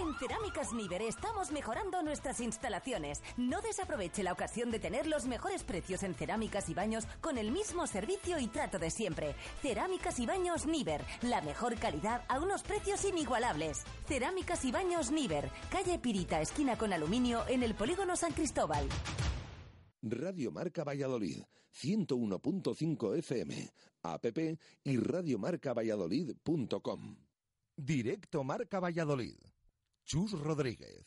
En Cerámicas Niver estamos mejorando nuestras instalaciones. No desaproveche la ocasión de tener los mejores precios en cerámicas y baños con el mismo servicio y trato de siempre. Cerámicas y baños Niver, la mejor calidad a unos precios inigualables. Cerámicas y baños Niver, calle Pirita, esquina con aluminio en el polígono San Cristóbal. Radio Marca Valladolid, 101.5 FM, app y radiomarcavalladolid.com. Directo Marca Valladolid. Chus Rodríguez.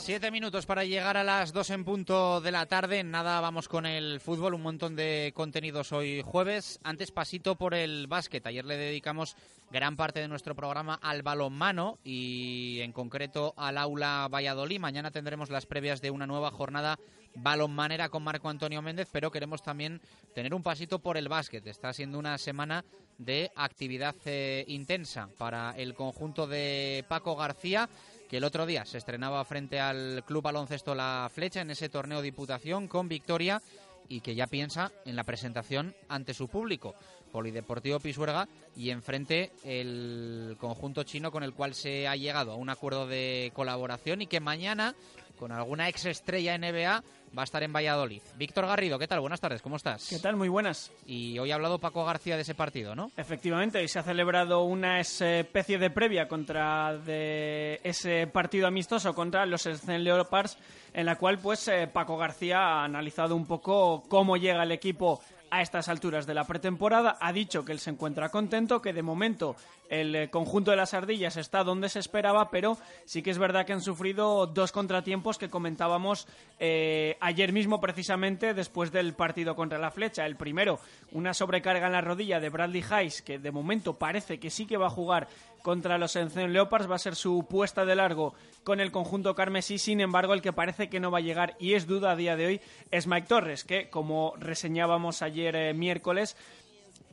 Siete minutos para llegar a las dos en punto de la tarde. Nada, vamos con el fútbol. Un montón de contenidos hoy jueves. Antes pasito por el básquet. Ayer le dedicamos gran parte de nuestro programa al balonmano y en concreto al aula Valladolid. Mañana tendremos las previas de una nueva jornada balonmanera con Marco Antonio Méndez, pero queremos también tener un pasito por el básquet. Está siendo una semana de actividad eh, intensa para el conjunto de Paco García que el otro día se estrenaba frente al Club Baloncesto La Flecha en ese torneo Diputación con victoria y que ya piensa en la presentación ante su público. Polideportivo Pisuerga y enfrente el conjunto chino con el cual se ha llegado a un acuerdo de colaboración y que mañana con alguna ex estrella NBA va a estar en Valladolid. Víctor Garrido, ¿qué tal? Buenas tardes, ¿cómo estás? ¿Qué tal? Muy buenas. Y hoy ha hablado Paco García de ese partido, ¿no? Efectivamente, se ha celebrado una especie de previa contra de ese partido amistoso contra los Scene Leopards, en la cual pues eh, Paco García ha analizado un poco cómo llega el equipo a estas alturas de la pretemporada. Ha dicho que él se encuentra contento, que de momento el eh, conjunto de las ardillas está donde se esperaba, pero sí que es verdad que han sufrido dos contratiempos que comentábamos eh, ayer mismo precisamente después del partido contra la flecha. El primero, una sobrecarga en la rodilla de Bradley Hayes, que de momento parece que sí que va a jugar contra los Encen Leopards, va a ser su puesta de largo con el conjunto carmesí, sin embargo el que parece que no va a llegar y es duda a día de hoy es Mike Torres, que como reseñábamos ayer eh, miércoles,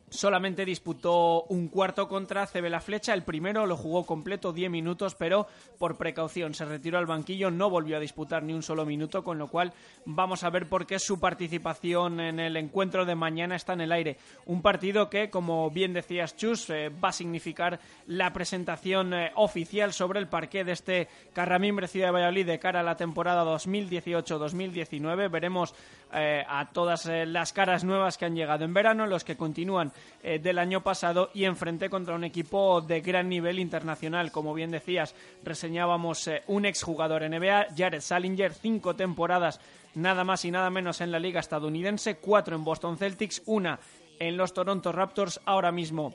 solamente disputó un cuarto contra CB La Flecha. El primero lo jugó completo 10 minutos, pero por precaución se retiró al banquillo, no volvió a disputar ni un solo minuto, con lo cual vamos a ver por qué su participación en el encuentro de mañana está en el aire. Un partido que, como bien decías Chus, eh, va a significar la presentación eh, oficial sobre el parqué de este Carramimbre Ciudad de Valladolid de cara a la temporada 2018-2019. Veremos eh, a todas las caras nuevas que han llegado en verano, los que continúan eh, del año pasado y enfrente contra un equipo de gran nivel internacional. Como bien decías, reseñábamos un exjugador NBA, Jared Salinger, cinco temporadas nada más y nada menos en la liga estadounidense, cuatro en Boston Celtics, una en los Toronto Raptors, ahora mismo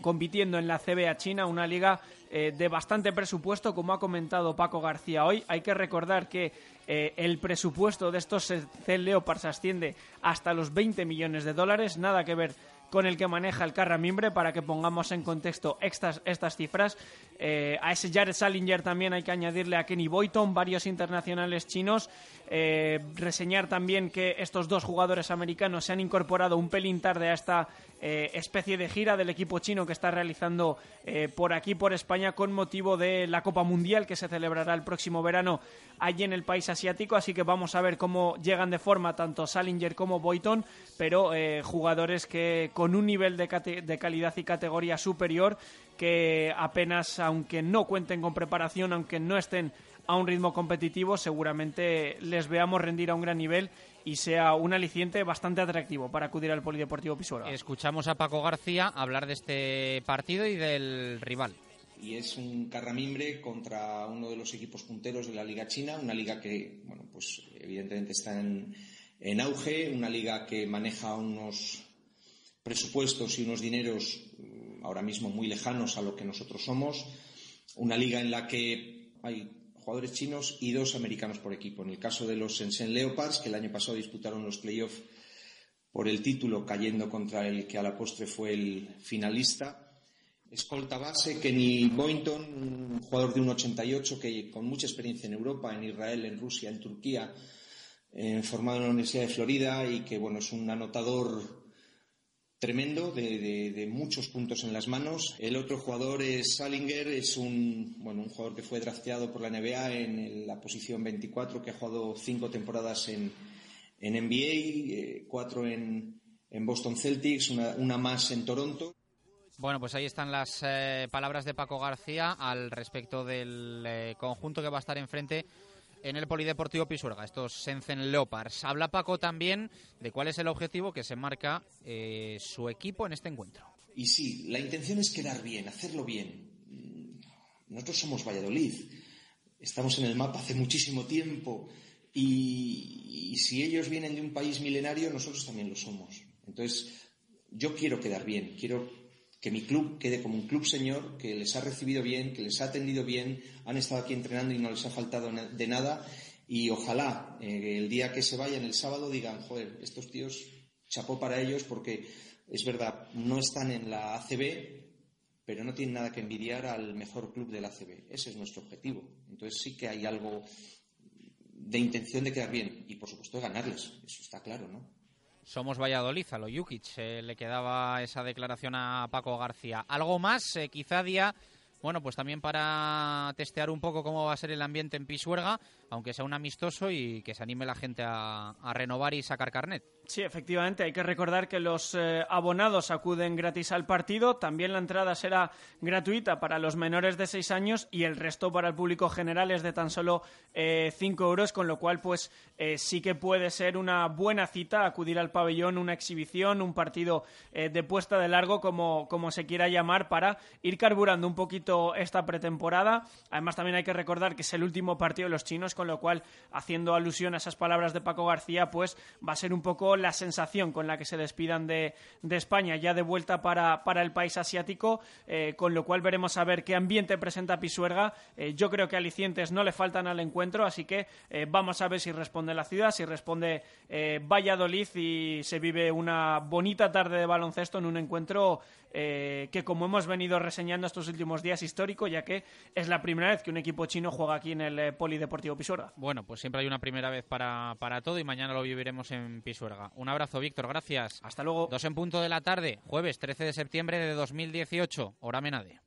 compitiendo en la CBA China, una liga de bastante presupuesto, como ha comentado Paco García hoy. Hay que recordar que eh, el presupuesto de estos Cell Leopards asciende hasta los 20 millones de dólares, nada que ver con el que maneja el Carramimbre para que pongamos en contexto estas, estas cifras. Eh, a ese Jared Salinger también hay que añadirle a Kenny Boyton, varios internacionales chinos. Eh, reseñar también que estos dos jugadores americanos se han incorporado un pelín tarde a esta eh, especie de gira del equipo chino que está realizando por aquí, por España, con motivo de la Copa Mundial que se celebrará el próximo verano allí en el país asiático. Así que vamos a ver cómo llegan de forma tanto Salinger como Boyton, pero jugadores que con un nivel de, de calidad y categoría superior que apenas, aunque no cuenten con preparación, aunque no estén a un ritmo competitivo, seguramente les veamos rendir a un gran nivel y sea un aliciente bastante atractivo para acudir al Polideportivo Pisuerga. Escuchamos a Paco García hablar de este partido y del rival. Y es un carramimbre contra uno de los equipos punteros de la Liga China, una liga que, bueno, pues evidentemente está en, en auge, una liga que maneja unos presupuestos y unos dineros ahora mismo muy lejanos a lo que nosotros somos, una liga en la que hay jugadores chinos y dos americanos por equipo. En el caso de los Shenzhen Leopards, que el año pasado disputaron los playoffs por el título, cayendo contra el que a la postre fue el finalista. Escolta base, Kenny Boynton, un jugador de un 88 que con mucha experiencia en Europa, en Israel, en Rusia, en Turquía, eh, formado en la Universidad de Florida y que bueno es un anotador tremendo de, muchos puntos en las manos. El otro jugador es Salinger, es un, bueno, un jugador que fue drafteado por la NBA en la posición 24, que ha jugado cinco temporadas en, en NBA, eh, cuatro en, en, Boston Celtics, una, más en Toronto. Bueno, pues ahí están las eh, palabras de Paco García al respecto del eh, conjunto que va a estar enfrente en el Polideportivo Pisuerga, estos Senzen Leopards. Habla Paco también de cuál es el objetivo que se marca eh, su equipo en este encuentro. Y sí, la intención es quedar bien, hacerlo bien. Nosotros somos Valladolid, estamos en el mapa hace muchísimo tiempo y, y si ellos vienen de un país milenario, nosotros también lo somos. Entonces, yo quiero quedar bien, quiero que mi club quede como un club señor, que les ha recibido bien, que les ha atendido bien, han estado aquí entrenando y no les ha faltado de nada. Y ojalá eh, el día que se vayan, el sábado, digan, joder, estos tíos, chapó para ellos porque es verdad, no están en la ACB, pero no tienen nada que envidiar al mejor club de la ACB. Ese es nuestro objetivo. Entonces sí que hay algo de intención de quedar bien y, por supuesto, ganarles. Eso está claro, ¿no? Somos Valladolid, a lo Jukic. Eh, le quedaba esa declaración a Paco García. ¿Algo más? Eh, quizá día, bueno, pues también para testear un poco cómo va a ser el ambiente en Pisuerga, aunque sea un amistoso y que se anime la gente a renovar y sacar carnet. Sí, efectivamente, hay que recordar que los eh, abonados acuden gratis al partido, también la entrada será gratuita para los menores de 6 años y el resto para el público general es de tan solo 5 eh, euros, con lo cual pues eh, sí que puede ser una buena cita acudir al pabellón, una exhibición, un partido de puesta de largo, como, como se quiera llamar, para ir carburando un poquito esta pretemporada. Además también hay que recordar que es el último partido de los chinos, con lo cual, haciendo alusión a esas palabras de Paco García, pues va a ser un poco la sensación con la que se despidan de, España ya de vuelta para, el país asiático, eh, con lo cual veremos a ver qué ambiente presenta Pisuerga. Eh, yo creo que alicientes no le faltan al encuentro, así que eh, vamos a ver si responde la ciudad, si responde Valladolid y se vive una bonita tarde de baloncesto en un encuentro que, como hemos venido reseñando estos últimos días, histórico, ya que es la primera vez que un equipo chino juega aquí en el Polideportivo Pisuerga. Bueno, pues siempre hay una primera vez para, para todo y mañana lo viviremos en Pisuerga. Un abrazo, Víctor, gracias. Hasta luego. Dos en punto de la tarde, jueves 13 de septiembre de 2018, hora Menade.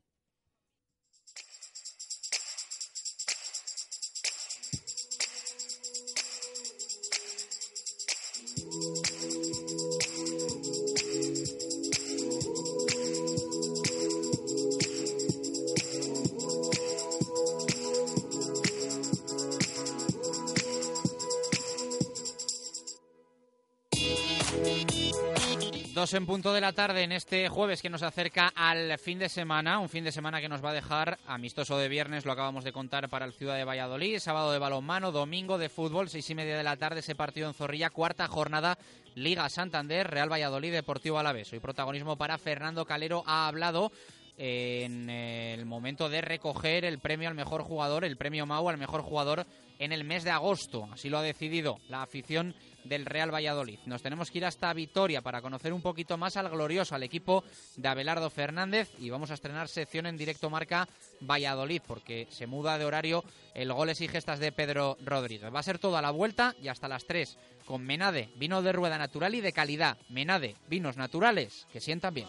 Dos en punto de la tarde en este jueves que nos acerca al fin de semana, un fin de semana que nos va a dejar amistoso de viernes, lo acabamos de contar para el Ciudad de Valladolid, sábado de balonmano, domingo de fútbol, seis y media de la tarde ese partido en Zorrilla, cuarta jornada, Liga Santander, Real Valladolid, Deportivo Alavés. Hoy protagonismo para Fernando Calero, ha hablado en el momento de recoger el premio al mejor jugador, el premio Mau al mejor jugador en el mes de agosto. Así lo ha decidido la afición del Real Valladolid. Nos tenemos que ir hasta Vitoria para conocer un poquito más al glorioso, al equipo de Abelardo Fernández y vamos a estrenar sección en directo marca Valladolid porque se muda de horario el goles y gestas de Pedro Rodríguez. Va a ser toda la vuelta y hasta las 3 con Menade, vino de rueda natural y de calidad. Menade, vinos naturales que sientan bien.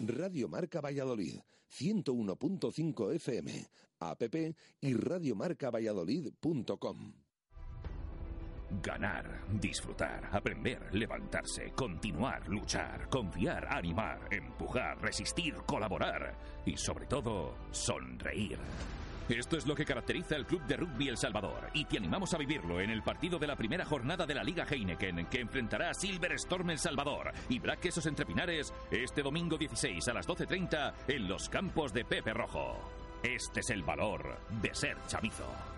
Radio Marca Valladolid, 101.5 FM, app y radiomarcavalladolid.com. Ganar, disfrutar, aprender, levantarse, continuar, luchar, confiar, animar, empujar, resistir, colaborar y sobre todo, sonreír. Esto es lo que caracteriza el Club de Rugby El Salvador y te animamos a vivirlo en el partido de la primera jornada de la Liga Heineken que enfrentará a Silver Storm El Salvador y Black Quesos Entre Pinares este domingo 16 a las 12.30 en los campos de Pepe Rojo. Este es el valor de ser chavizo.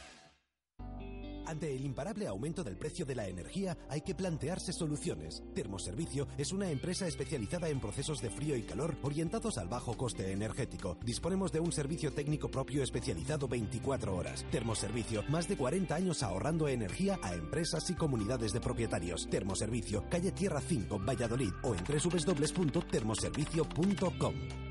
Ante el imparable aumento del precio de la energía hay que plantearse soluciones. Termoservicio es una empresa especializada en procesos de frío y calor orientados al bajo coste energético. Disponemos de un servicio técnico propio especializado 24 horas. Termoservicio, más de 40 años ahorrando energía a empresas y comunidades de propietarios. Termoservicio, calle Tierra 5, Valladolid o en www.termoservicio.com.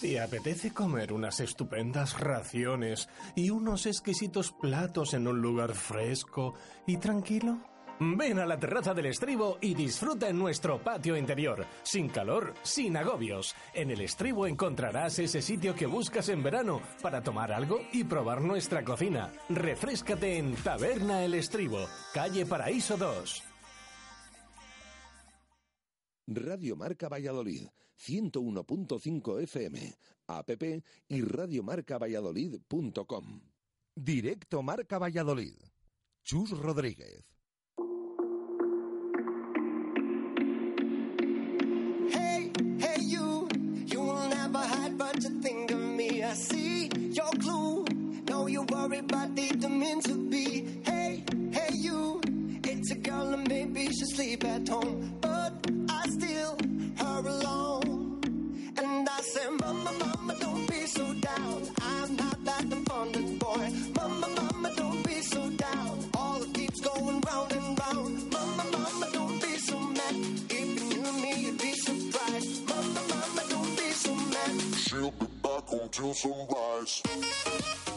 ¿Te apetece comer unas estupendas raciones y unos exquisitos platos en un lugar fresco y tranquilo? Ven a la terraza del estribo y disfruta en nuestro patio interior, sin calor, sin agobios. En el estribo encontrarás ese sitio que buscas en verano para tomar algo y probar nuestra cocina. Refrescate en Taberna El Estribo, calle Paraíso 2. Radio Marca Valladolid, 101.5 FM, app y radiomarcavalladolid.com. Directo Marca Valladolid. Chus Rodríguez. Hey, hey, you, you will never hide, but you think of me. I see your clue. Know you worry about the meant to be. Hey, hey, you, it's a girl and maybe she sleep at home,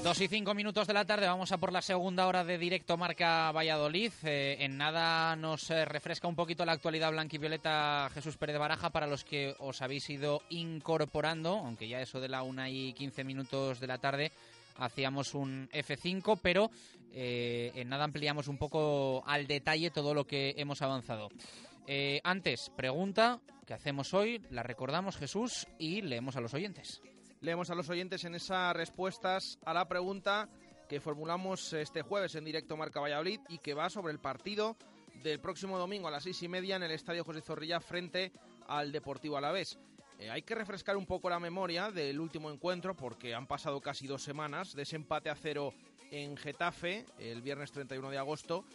Dos y cinco minutos de la tarde, vamos a por la segunda hora de directo Marca Valladolid. Eh, en nada nos eh, refresca un poquito la actualidad blanquivioleta Jesús Pérez Baraja para los que os habéis ido incorporando, aunque ya eso de la una y quince minutos de la tarde hacíamos un F5, pero eh, en nada ampliamos un poco al detalle todo lo que hemos avanzado. Antes, pregunta que hacemos hoy, la recordamos Jesús y leemos a los oyentes. Leemos a los oyentes en esas respuestas a la pregunta que formulamos este jueves en directo Marca Valladolid y que va sobre el partido del próximo domingo a las seis y media en el Estadio José Zorrilla frente al Deportivo Alavés. Eh, hay que refrescar un poco la memoria del último encuentro porque han pasado casi dos semanas de ese empate a cero en Getafe el viernes 31 de agosto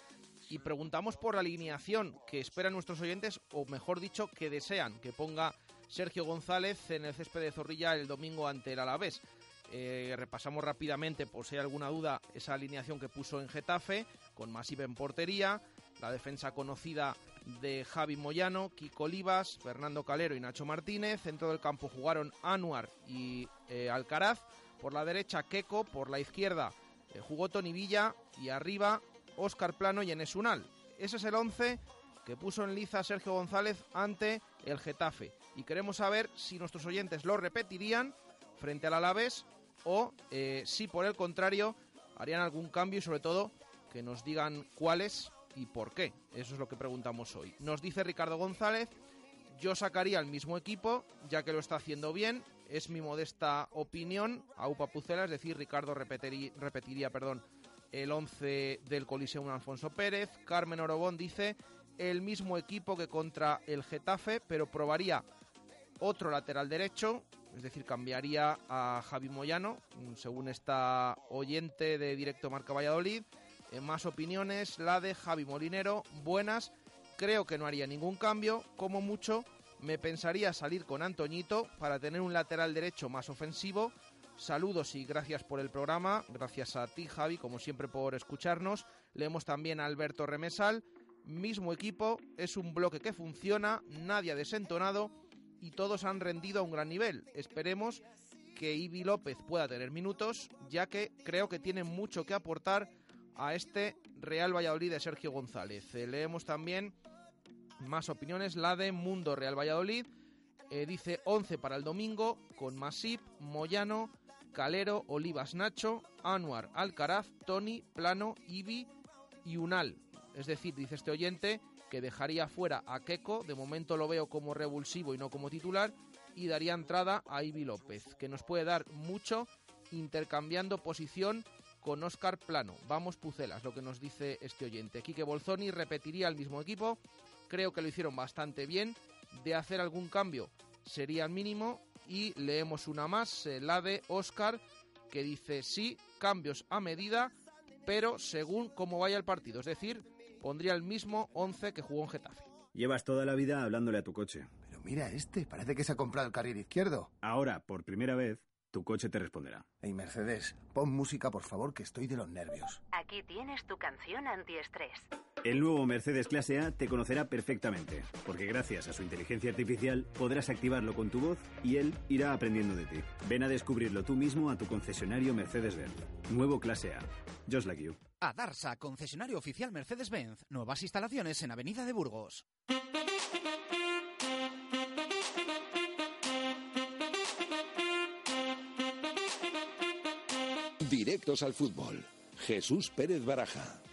y preguntamos por la alineación que esperan nuestros oyentes o mejor dicho que desean que ponga Sergio González en el césped de Zorrilla el domingo ante el Alavés. Eh, repasamos rápidamente, por si hay alguna duda, esa alineación que puso en Getafe, con Masip en portería, la defensa conocida de Javi Moyano, Kiko Olivas, Fernando Calero y Nacho Martínez. Centro del campo jugaron Anuar y eh, Alcaraz. Por la derecha, Keco. Por la izquierda, eh, jugó Tony Villa. Y arriba, Óscar Plano y Enes Unal. Ese es el 11 que puso en liza Sergio González ante el Getafe. Y queremos saber si nuestros oyentes lo repetirían frente al Alavés o eh, si por el contrario harían algún cambio y sobre todo que nos digan cuáles y por qué. Eso es lo que preguntamos hoy. Nos dice Ricardo González, Yo sacaría el mismo equipo, ya que lo está haciendo bien. Es mi modesta opinión. Aupa Pucela, es decir, Ricardo repetiría, repetiría perdón, el 11 del Coliseum Alfonso Pérez. Carmen Orobón dice el mismo equipo que contra el Getafe, pero probaría otro lateral derecho, es decir, cambiaría a Javi Moyano, según esta oyente de Directo Marca Valladolid. En más opiniones, la de Javi Molinero, buenas. Creo que no haría ningún cambio, como mucho me pensaría salir con Antoñito para tener un lateral derecho más ofensivo. Saludos y gracias por el programa. Gracias a ti, Javi, como siempre, por escucharnos. Leemos también a Alberto Remesal. Mismo equipo, es un bloque que funciona, nadie ha desentonado y todos han rendido a un gran nivel. Esperemos que Ibi López pueda tener minutos, ya que creo que tiene mucho que aportar a este Real Valladolid de Sergio González. Eh, leemos también más opiniones, la de Mundo Real Valladolid. Eh, dice 11 para el domingo con Masip, Moyano, Calero, Olivas Nacho, Anuar, Alcaraz, Tony, Plano, Ibi y Unal. Es decir, dice este oyente dejaría fuera a Keco, de momento lo veo como revulsivo y no como titular, y daría entrada a Ibi López, que nos puede dar mucho intercambiando posición con Oscar Plano. Vamos Pucelas, lo que nos dice este oyente. Quique Bolzoni repetiría el mismo equipo, creo que lo hicieron bastante bien, de hacer algún cambio sería el mínimo, y leemos una más, eh, la de Oscar, que dice sí, cambios a medida, pero según cómo vaya el partido, es decir, pondría el mismo 11 que jugó en Getafe. Llevas toda la vida hablándole a tu coche. Pero mira este, parece que se ha comprado el carril izquierdo. Ahora, por primera vez, tu coche te responderá. Hey Mercedes, pon música por favor que estoy de los nervios. Aquí tienes tu canción antiestrés. El nuevo Mercedes Clase A te conocerá perfectamente, porque gracias a su inteligencia artificial podrás activarlo con tu voz y él irá aprendiendo de ti. Ven a descubrirlo tú mismo a tu concesionario Mercedes-Benz. Nuevo Clase A. Just like you. A Darsa, concesionario oficial Mercedes-Benz. Nuevas instalaciones en Avenida de Burgos. Directos al fútbol. Jesús Pérez Baraja.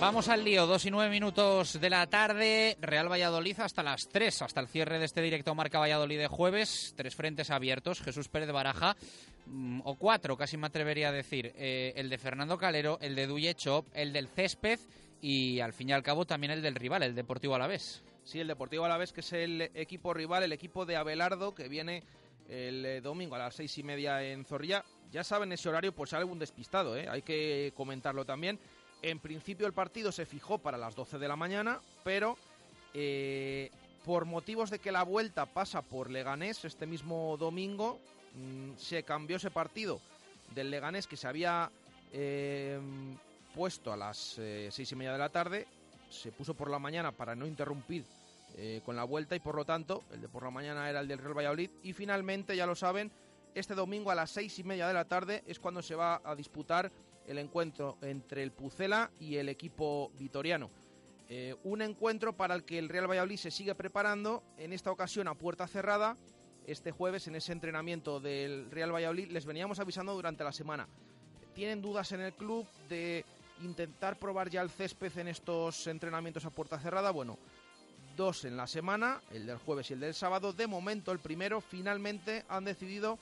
Vamos al lío, dos y nueve minutos de la tarde, Real Valladolid hasta las tres, hasta el cierre de este directo Marca Valladolid de jueves, tres frentes abiertos, Jesús Pérez de Baraja, mm, o cuatro casi me atrevería a decir, eh, el de Fernando Calero, el de Duye Chop, el del Césped y al fin y al cabo también el del rival, el Deportivo Alavés. Sí, el Deportivo Alavés que es el equipo rival, el equipo de Abelardo que viene el eh, domingo a las seis y media en Zorrilla. Ya saben ese horario, pues algún despistado, ¿eh? hay que comentarlo también. En principio el partido se fijó para las 12 de la mañana, pero eh, por motivos de que la vuelta pasa por Leganés este mismo domingo, mm, se cambió ese partido del Leganés que se había eh, puesto a las eh, seis y media de la tarde, se puso por la mañana para no interrumpir con la vuelta y por lo tanto el de por la mañana era el del Real Valladolid. Y finalmente, ya lo saben, este domingo a las seis y media de la tarde es cuando se va a disputar el encuentro entre el Pucela y el equipo vitoriano. Eh, un encuentro para el que el Real Valladolid se sigue preparando, en esta ocasión a puerta cerrada. Este jueves, en ese entrenamiento del Real Valladolid, les veníamos avisando durante la semana. Tienen dudas en el club de intentar probar ya el césped en estos entrenamientos a puerta cerrada. Bueno, dos en la semana, el del jueves y el del sábado. De momento, el primero, finalmente han decidido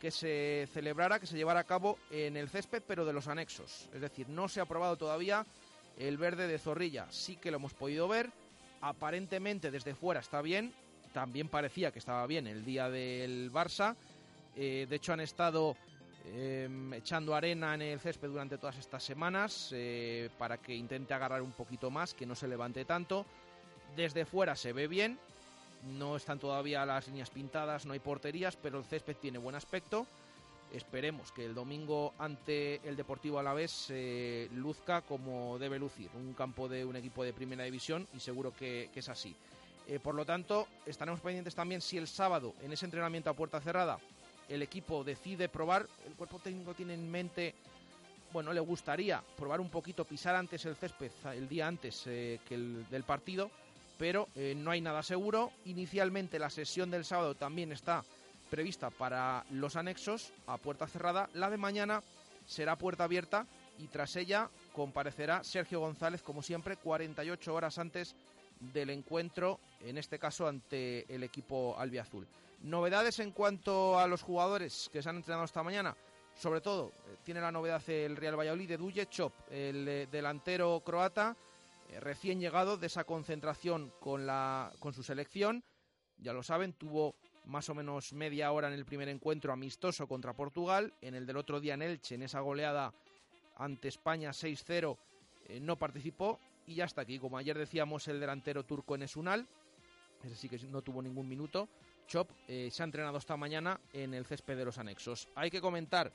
que se celebrara, que se llevara a cabo en el césped, pero de los anexos. Es decir, no se ha aprobado todavía el verde de Zorrilla. Sí que lo hemos podido ver. Aparentemente desde fuera está bien. También parecía que estaba bien el día del Barça. Eh, de hecho han estado em, echando arena en el césped durante todas estas semanas eh, para que intente agarrar un poquito más, que no se levante tanto. Desde fuera se ve bien, no están todavía las líneas pintadas, no hay porterías, pero el césped tiene buen aspecto. Esperemos que el domingo ante el Deportivo Alavés eh, luzca como debe lucir, un campo de un equipo de primera división y seguro que, es así. Eh, por lo tanto, estaremos pendientes también si el sábado, en ese entrenamiento a puerta cerrada, el equipo decide probar, el cuerpo técnico tiene en mente bueno, le gustaría probar un poquito, pisar antes el césped, el día antes eh, que el del partido, pero eh, no hay nada seguro. Inicialmente la sesión del sábado también está prevista para los anexos a puerta cerrada. La de mañana será puerta abierta y tras ella comparecerá Sergio González, como siempre, 48 horas antes del encuentro, en este caso ante el equipo albiazul. Novedades en cuanto a los jugadores que se han entrenado esta mañana. Sobre todo, eh, tiene la novedad el Real Valladolid de Duje Chop, el eh, delantero croata, eh, recién llegado de esa concentración con, la, con su selección. Ya lo saben, tuvo más o menos media hora en el primer encuentro amistoso contra Portugal. En el del otro día en Elche, en esa goleada ante España 6-0, no participó. Y ya está aquí. Como ayer decíamos, el delantero turco en Esunal, ese sí que no tuvo ningún minuto. Chop se ha entrenado esta mañana en el césped de los anexos. Hay que comentar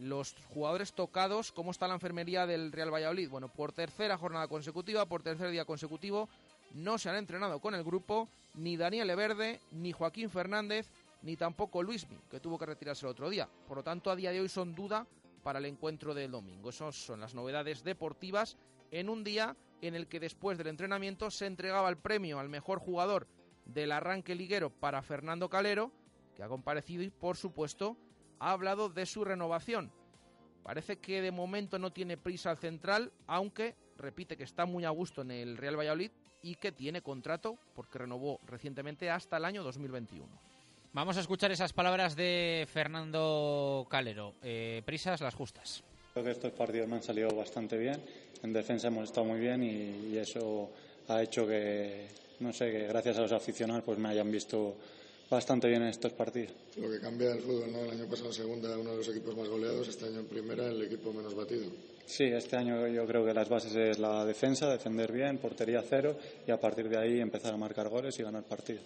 los jugadores tocados, cómo está la enfermería del Real Valladolid. Bueno, por tercera jornada consecutiva, por tercer día consecutivo, no se han entrenado con el grupo ni Daniel Everde, ni Joaquín Fernández, ni tampoco Luismi, que tuvo que retirarse el otro día. Por lo tanto, a día de hoy son duda para el encuentro del domingo. Esas son las novedades deportivas en un día en el que después del entrenamiento se entregaba el premio al mejor jugador del arranque liguero para Fernando Calero, que ha comparecido y, por supuesto, ha hablado de su renovación. Parece que de momento no tiene prisa al central, aunque repite que está muy a gusto en el Real Valladolid y que tiene contrato, porque renovó recientemente hasta el año 2021. Vamos a escuchar esas palabras de Fernando Calero. Eh, prisas las justas. Creo que estos partidos me han salido bastante bien. En defensa hemos estado muy bien y, y eso ha hecho que, no sé, que gracias a los aficionados pues me hayan visto bastante bien en estos partidos. Lo que cambia el fútbol, ¿no? El año pasado en segunda uno de los equipos más goleados, este año en primera el equipo menos batido. Sí, este año yo creo que las bases es la defensa, defender bien, portería cero y a partir de ahí empezar a marcar goles y ganar partido.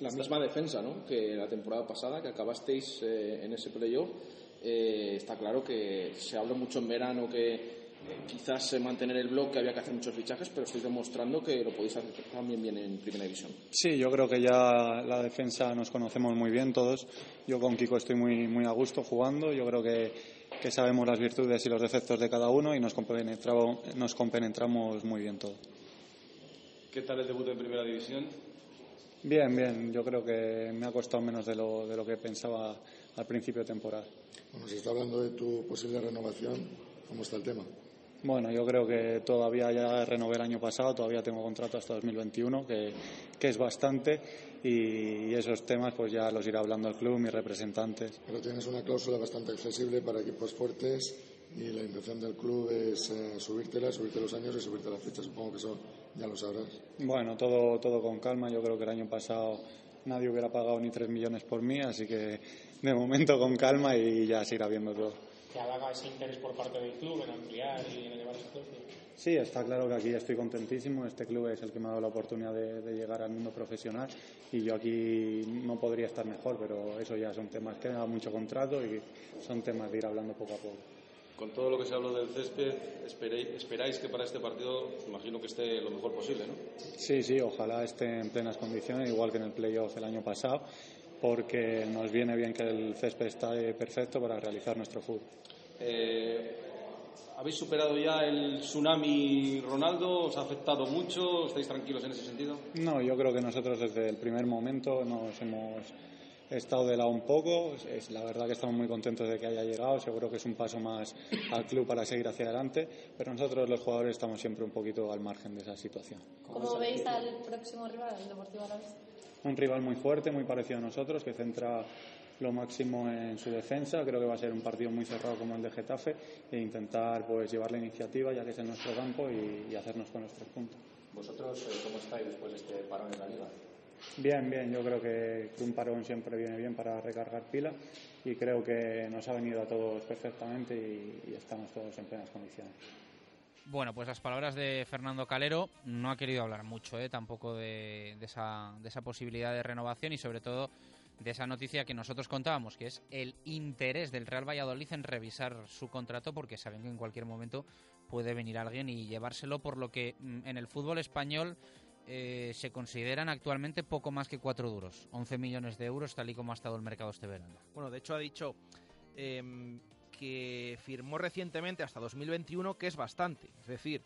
La misma defensa, ¿no? Que la temporada pasada, que acabasteis eh, en ese playoff, eh, está claro que se habla mucho en verano que quizás mantener el bloque había que hacer muchos fichajes, pero estoy demostrando que lo podéis hacer también bien en primera división. Sí, yo creo que ya la defensa nos conocemos muy bien todos. Yo con Kiko estoy muy, muy a gusto jugando. Yo creo que, que sabemos las virtudes y los defectos de cada uno y nos compenetramos, nos compenetramos muy bien todos. ¿Qué tal el debut en primera división? Bien, bien. Yo creo que me ha costado menos de lo, de lo que pensaba al principio de temporada. Bueno, se está hablando de tu posible renovación. ¿Cómo está el tema? Bueno, yo creo que todavía ya renové el año pasado, todavía tengo contrato hasta 2021, que, que es bastante, y, y, esos temas pues ya los irá hablando el club, mis representantes. Pero tienes una cláusula bastante accesible para equipos fuertes y la intención del club es eh, subírtela, subirte los años y subirte las fechas. Supongo que eso ya lo sabrás. Bueno, todo, todo con calma. Yo creo que el año pasado nadie hubiera pagado ni 3 millones por mí, así que de momento con calma y ya se irá viendo todo. ¿Te halaga ese interés por parte del club en ampliar y en llevar ese socio? Sí, está claro que aquí estoy contentísimo. Este club es el que me ha dado la oportunidad de, de, llegar al mundo profesional y yo aquí no podría estar mejor, pero eso ya son temas que me da mucho contrato y son temas de ir hablando poco a poco. Con todo lo que se habló del césped, esperéis, esperáis que para este partido, imagino que esté lo mejor posible, ¿no? Sí, sí, ojalá esté en plenas condiciones, igual que en el playoff el año pasado porque nos viene bien que el césped esté perfecto para realizar nuestro fútbol. Eh, ¿Habéis superado ya el tsunami Ronaldo? ¿Os ha afectado mucho? ¿Estáis tranquilos en ese sentido? No, yo creo que nosotros desde el primer momento nos hemos estado de lado un poco. Es, la verdad que estamos muy contentos de que haya llegado. Seguro que es un paso más al club para seguir hacia adelante. Pero nosotros, los jugadores, estamos siempre un poquito al margen de esa situación. ¿Cómo veis al próximo rival, el Deportivo Alavés? Un rival muy fuerte, muy parecido a nosotros, que centra lo máximo en su defensa. Creo que va a ser un partido muy cerrado como el de Getafe e intentar pues llevar la iniciativa ya que es en nuestro campo y, y hacernos con nuestros puntos. ¿Vosotros eh, cómo estáis después de este parón en la liga? Bien, bien, yo creo que un parón siempre viene bien para recargar pila y creo que nos ha venido a todos perfectamente y, y estamos todos en plenas condiciones. Bueno, pues las palabras de Fernando Calero no ha querido hablar mucho ¿eh? tampoco de, de, esa, de esa posibilidad de renovación y sobre todo de esa noticia que nosotros contábamos, que es el interés del Real Valladolid en revisar su contrato porque saben que en cualquier momento puede venir alguien y llevárselo, por lo que en el fútbol español eh, se consideran actualmente poco más que cuatro duros, 11 millones de euros tal y como ha estado el mercado este verano. Bueno, de hecho ha dicho eh, que firmó recientemente hasta 2021, que es bastante. Es decir,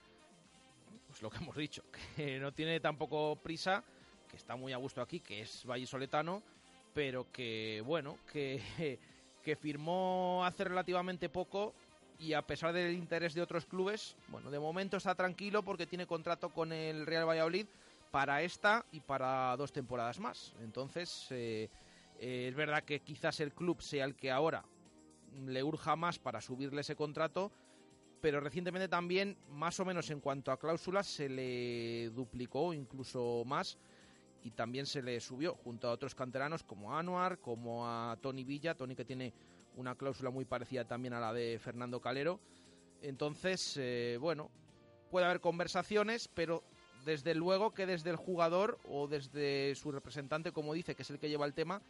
pues lo que hemos dicho, que no tiene tampoco prisa, que está muy a gusto aquí, que es vallisoletano, pero que, bueno, que, que firmó hace relativamente poco y a pesar del interés de otros clubes, bueno, de momento está tranquilo porque tiene contrato con el Real Valladolid para esta y para dos temporadas más. Entonces, eh, eh, es verdad que quizás el club sea el que ahora le urja más para subirle ese contrato, pero recientemente también, más o menos en cuanto a cláusulas, se le duplicó incluso más y también se le subió junto a otros canteranos como Anuar, como a Tony Villa, Tony que tiene una cláusula muy parecida también a la de Fernando Calero. Entonces, eh, bueno, puede haber conversaciones, pero desde luego que desde el jugador o desde su representante, como dice, que es el que lleva el tema,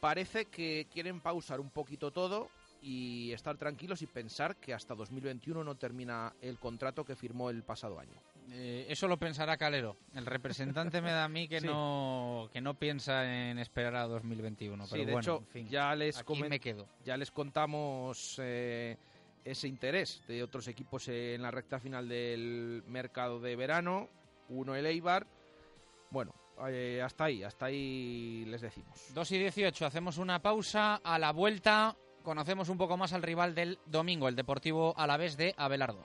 parece que quieren pausar un poquito todo y estar tranquilos y pensar que hasta 2021 no termina el contrato que firmó el pasado año. Eh, eso lo pensará Calero. El representante me da a mí que no que no piensa en esperar a 2021. Pero sí, de bueno, hecho, en fin, ya les aquí me quedo. Ya les contamos eh, ese interés de otros equipos en la recta final del mercado de verano. Uno el Eibar. Bueno, eh, hasta ahí, hasta ahí les decimos. 2 y 18, hacemos una pausa. A la vuelta conocemos un poco más al rival del domingo, el Deportivo Alavés de Abelardo.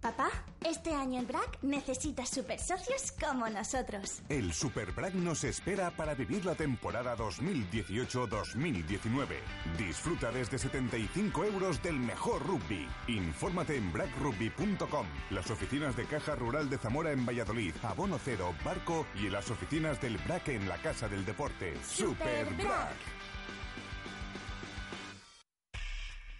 Papá, este año en BRAC necesitas super socios como nosotros. El Super BRAC nos espera para vivir la temporada 2018-2019. Disfruta desde 75 euros del mejor rugby. Infórmate en brackrugby.com, las oficinas de Caja Rural de Zamora en Valladolid, Abono Cero, Barco y en las oficinas del BRAC en la Casa del Deporte. Super BRAC.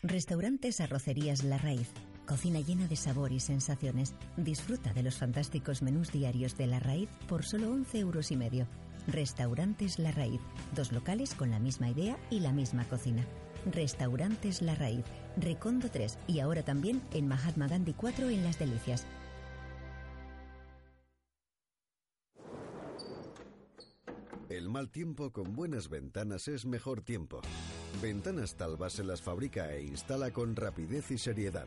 Restaurantes Arrocerías La Raíz. Cocina llena de sabor y sensaciones. Disfruta de los fantásticos menús diarios de La Raíz por solo 11 euros y medio. Restaurantes La Raíz. Dos locales con la misma idea y la misma cocina. Restaurantes La Raíz. Recondo 3 y ahora también en Mahatma Gandhi 4 en Las Delicias. El mal tiempo con buenas ventanas es mejor tiempo. Ventanas Talva se las fabrica e instala con rapidez y seriedad.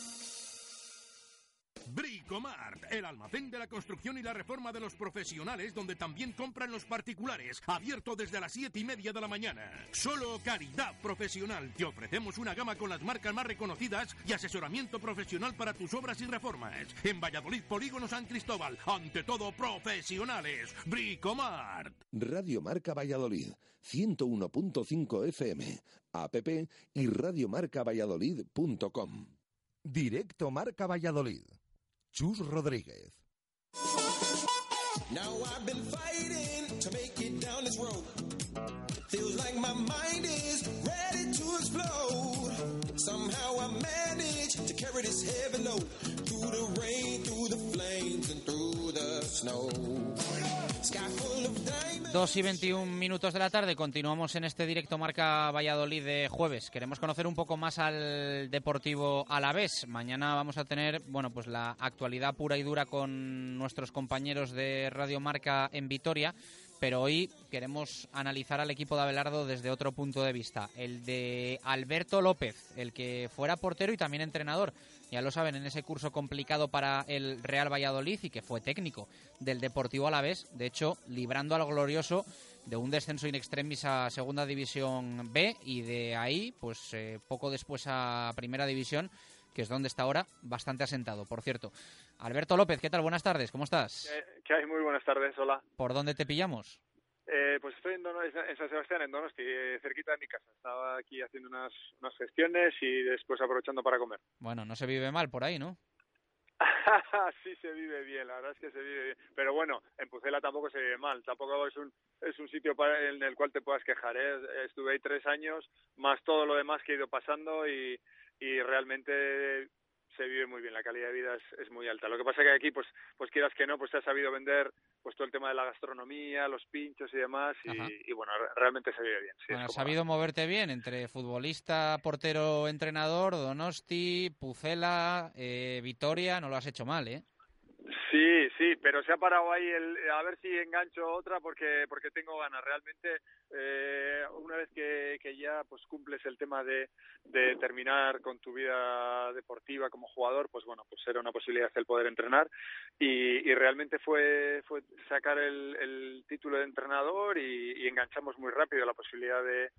Bricomart, el almacén de la construcción y la reforma de los profesionales, donde también compran los particulares, abierto desde las 7 y media de la mañana. Solo Caridad Profesional. Te ofrecemos una gama con las marcas más reconocidas y asesoramiento profesional para tus obras y reformas. En Valladolid, Polígono San Cristóbal, ante todo profesionales. Bricomart. Radio Marca Valladolid, 101.5 FM, app y radiomarcavalladolid.com. Directo Marca Valladolid. Chus Rodríguez. Now I've been fighting to make it down this road. Feels like my mind is ready to explode. Somehow I manage to carry this heavy load through the rain, through the flames, and through the snow. Sky full of diamonds. 2 y 21 minutos de la tarde, continuamos en este directo Marca Valladolid de jueves. Queremos conocer un poco más al Deportivo Alavés. Mañana vamos a tener, bueno, pues la actualidad pura y dura con nuestros compañeros de Radio Marca en Vitoria, pero hoy queremos analizar al equipo de Abelardo desde otro punto de vista, el de Alberto López, el que fuera portero y también entrenador. Ya lo saben, en ese curso complicado para el Real Valladolid y que fue técnico del Deportivo Alavés, de hecho, librando al glorioso de un descenso in extremis a Segunda División B y de ahí, pues eh, poco después a Primera División, que es donde está ahora, bastante asentado, por cierto. Alberto López, ¿qué tal? Buenas tardes, ¿cómo estás? Eh, ¿Qué hay? Muy buenas tardes, hola. ¿Por dónde te pillamos? Eh, pues estoy en, Dono- en San Sebastián, en Donosti, eh, cerquita de mi casa. Estaba aquí haciendo unas, unas gestiones y después aprovechando para comer. Bueno, no se vive mal por ahí, ¿no? sí se vive bien, la verdad es que se vive bien. Pero bueno, en Pucela tampoco se vive mal. Tampoco es un, es un sitio para- en el cual te puedas quejar. ¿eh? Estuve ahí tres años, más todo lo demás que he ido pasando y, y realmente se vive muy bien. La calidad de vida es, es muy alta. Lo que pasa que aquí, pues, pues quieras que no, pues se ha sabido vender pues todo el tema de la gastronomía, los pinchos y demás. Y, y bueno, re- realmente se vive bien. Sí, Bueno, has sabido moverte bien entre futbolista, portero, entrenador, Donosti, Pucela, eh, Vitoria, no lo has hecho mal, ¿eh? Sí, sí, pero se ha parado ahí el, a ver si engancho otra porque porque tengo ganas. Realmente, eh, una vez que, que ya pues cumples el tema de, de terminar con tu vida deportiva como jugador, pues bueno, pues era una posibilidad el poder entrenar y, y realmente fue fue sacar el, el título de entrenador y, y enganchamos muy rápido la posibilidad de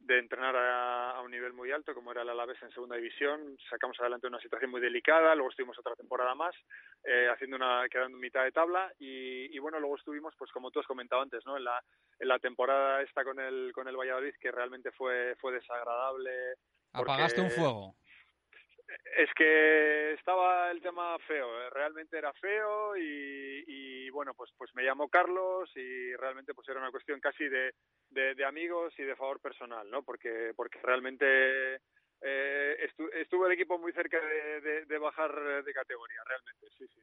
de entrenar a, a un nivel muy alto, como era el Alavés en segunda división. Sacamos adelante una situación muy delicada, luego estuvimos otra temporada más, eh, haciendo una, quedando en mitad de tabla, y, y bueno, luego estuvimos, pues como tú has comentado antes, ¿no? En la, en la temporada esta con el, con el Valladolid, que realmente fue, fue desagradable. porque- Apagaste un fuego. Es que estaba el tema feo, eh, realmente era feo y, y, bueno, pues pues me llamó Carlos y realmente pues era una cuestión casi de, de, de amigos y de favor personal, ¿no? Porque porque realmente eh, estu- estuvo el equipo muy cerca de, de- de bajar de categoría, realmente, sí, sí.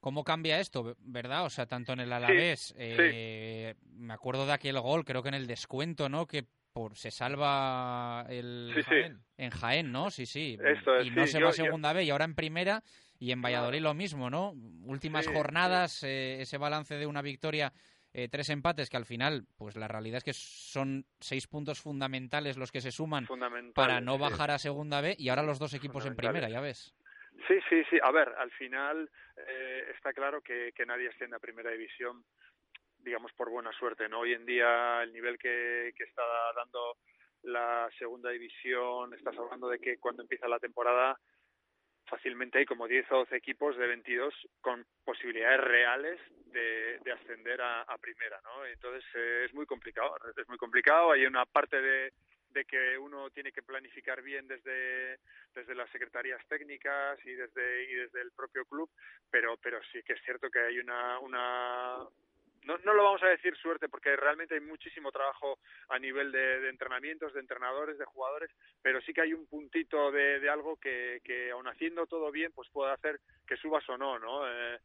¿Cómo cambia esto, verdad? O sea, tanto en el Alavés, eh, me acuerdo de aquel gol, creo que en el descuento, ¿no? Que por se salva el Sí, sí. en Jaén, ¿no? Sí, sí. Esto es, y no sí, se yo- va a yo- segunda B y ahora en primera y en Valladolid lo mismo, ¿no? Últimas jornadas, eh, ese balance de una victoria, eh, tres empates que al final, pues la realidad es que son seis puntos fundamentales los que se suman para no bajar a segunda B y ahora los dos equipos en primera, ya ves. Sí, sí, sí. A ver, al final eh, está claro que, que nadie asciende a primera división, digamos, por buena suerte, ¿no? Hoy en día el nivel que, que está dando la segunda división, estás hablando de que cuando empieza la temporada fácilmente hay como 10 o 12 equipos de 22 con posibilidades reales de, de ascender a, primera, ¿no? Entonces eh, es muy complicado, es muy complicado. Hay una parte de, de que uno tiene que planificar bien desde, desde las secretarías técnicas y desde, y desde el propio club, pero, pero sí que es cierto que hay una, una no, no lo vamos a decir suerte porque realmente hay muchísimo trabajo a nivel de, entrenamientos, de entrenadores, de jugadores, pero sí que hay un puntito de, de algo que, que aun haciendo todo bien, pues puede hacer que subas o no, ¿no? Eh,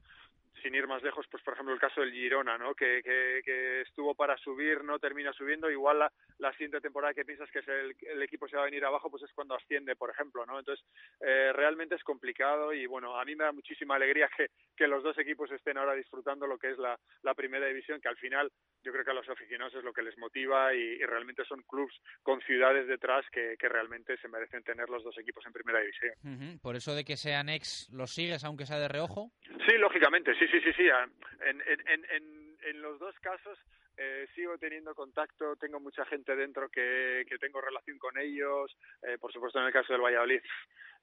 sin ir más lejos, pues por ejemplo el caso del Girona, ¿no? Que, que, que estuvo para subir, no termina subiendo, igual la, la siguiente temporada que piensas que es el, el equipo se va a venir abajo, pues es cuando asciende, por ejemplo, ¿no? Entonces, eh, realmente es complicado y bueno, a mí me da muchísima alegría que, que los dos equipos estén ahora disfrutando lo que es la, la primera división, que al final yo creo que a los aficionados es lo que les motiva y, y realmente son clubs con ciudades detrás que, que realmente se merecen tener los dos equipos en primera división. Por eso de que sean ex, ¿los sigues aunque sea de reojo? Sí, lógicamente, sí, sí, sí, sí. En, en, en, en, en los dos casos eh, sigo teniendo contacto, tengo mucha gente dentro que, que tengo relación con ellos. Eh, por supuesto, en el caso del Valladolid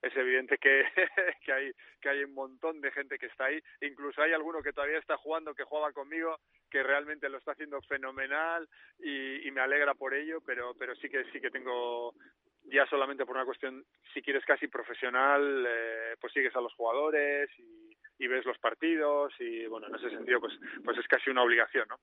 es evidente que, que, hay, que hay un montón de gente que está ahí. Incluso hay alguno que todavía está jugando, que jugaba conmigo, que realmente lo está haciendo fenomenal y, y me alegra por ello, pero, pero sí que sí que tengo ya solamente por una cuestión, si quieres casi profesional, eh, pues sigues a los jugadores y, y ves los partidos y bueno, en ese sentido pues pues es casi una obligación, ¿no?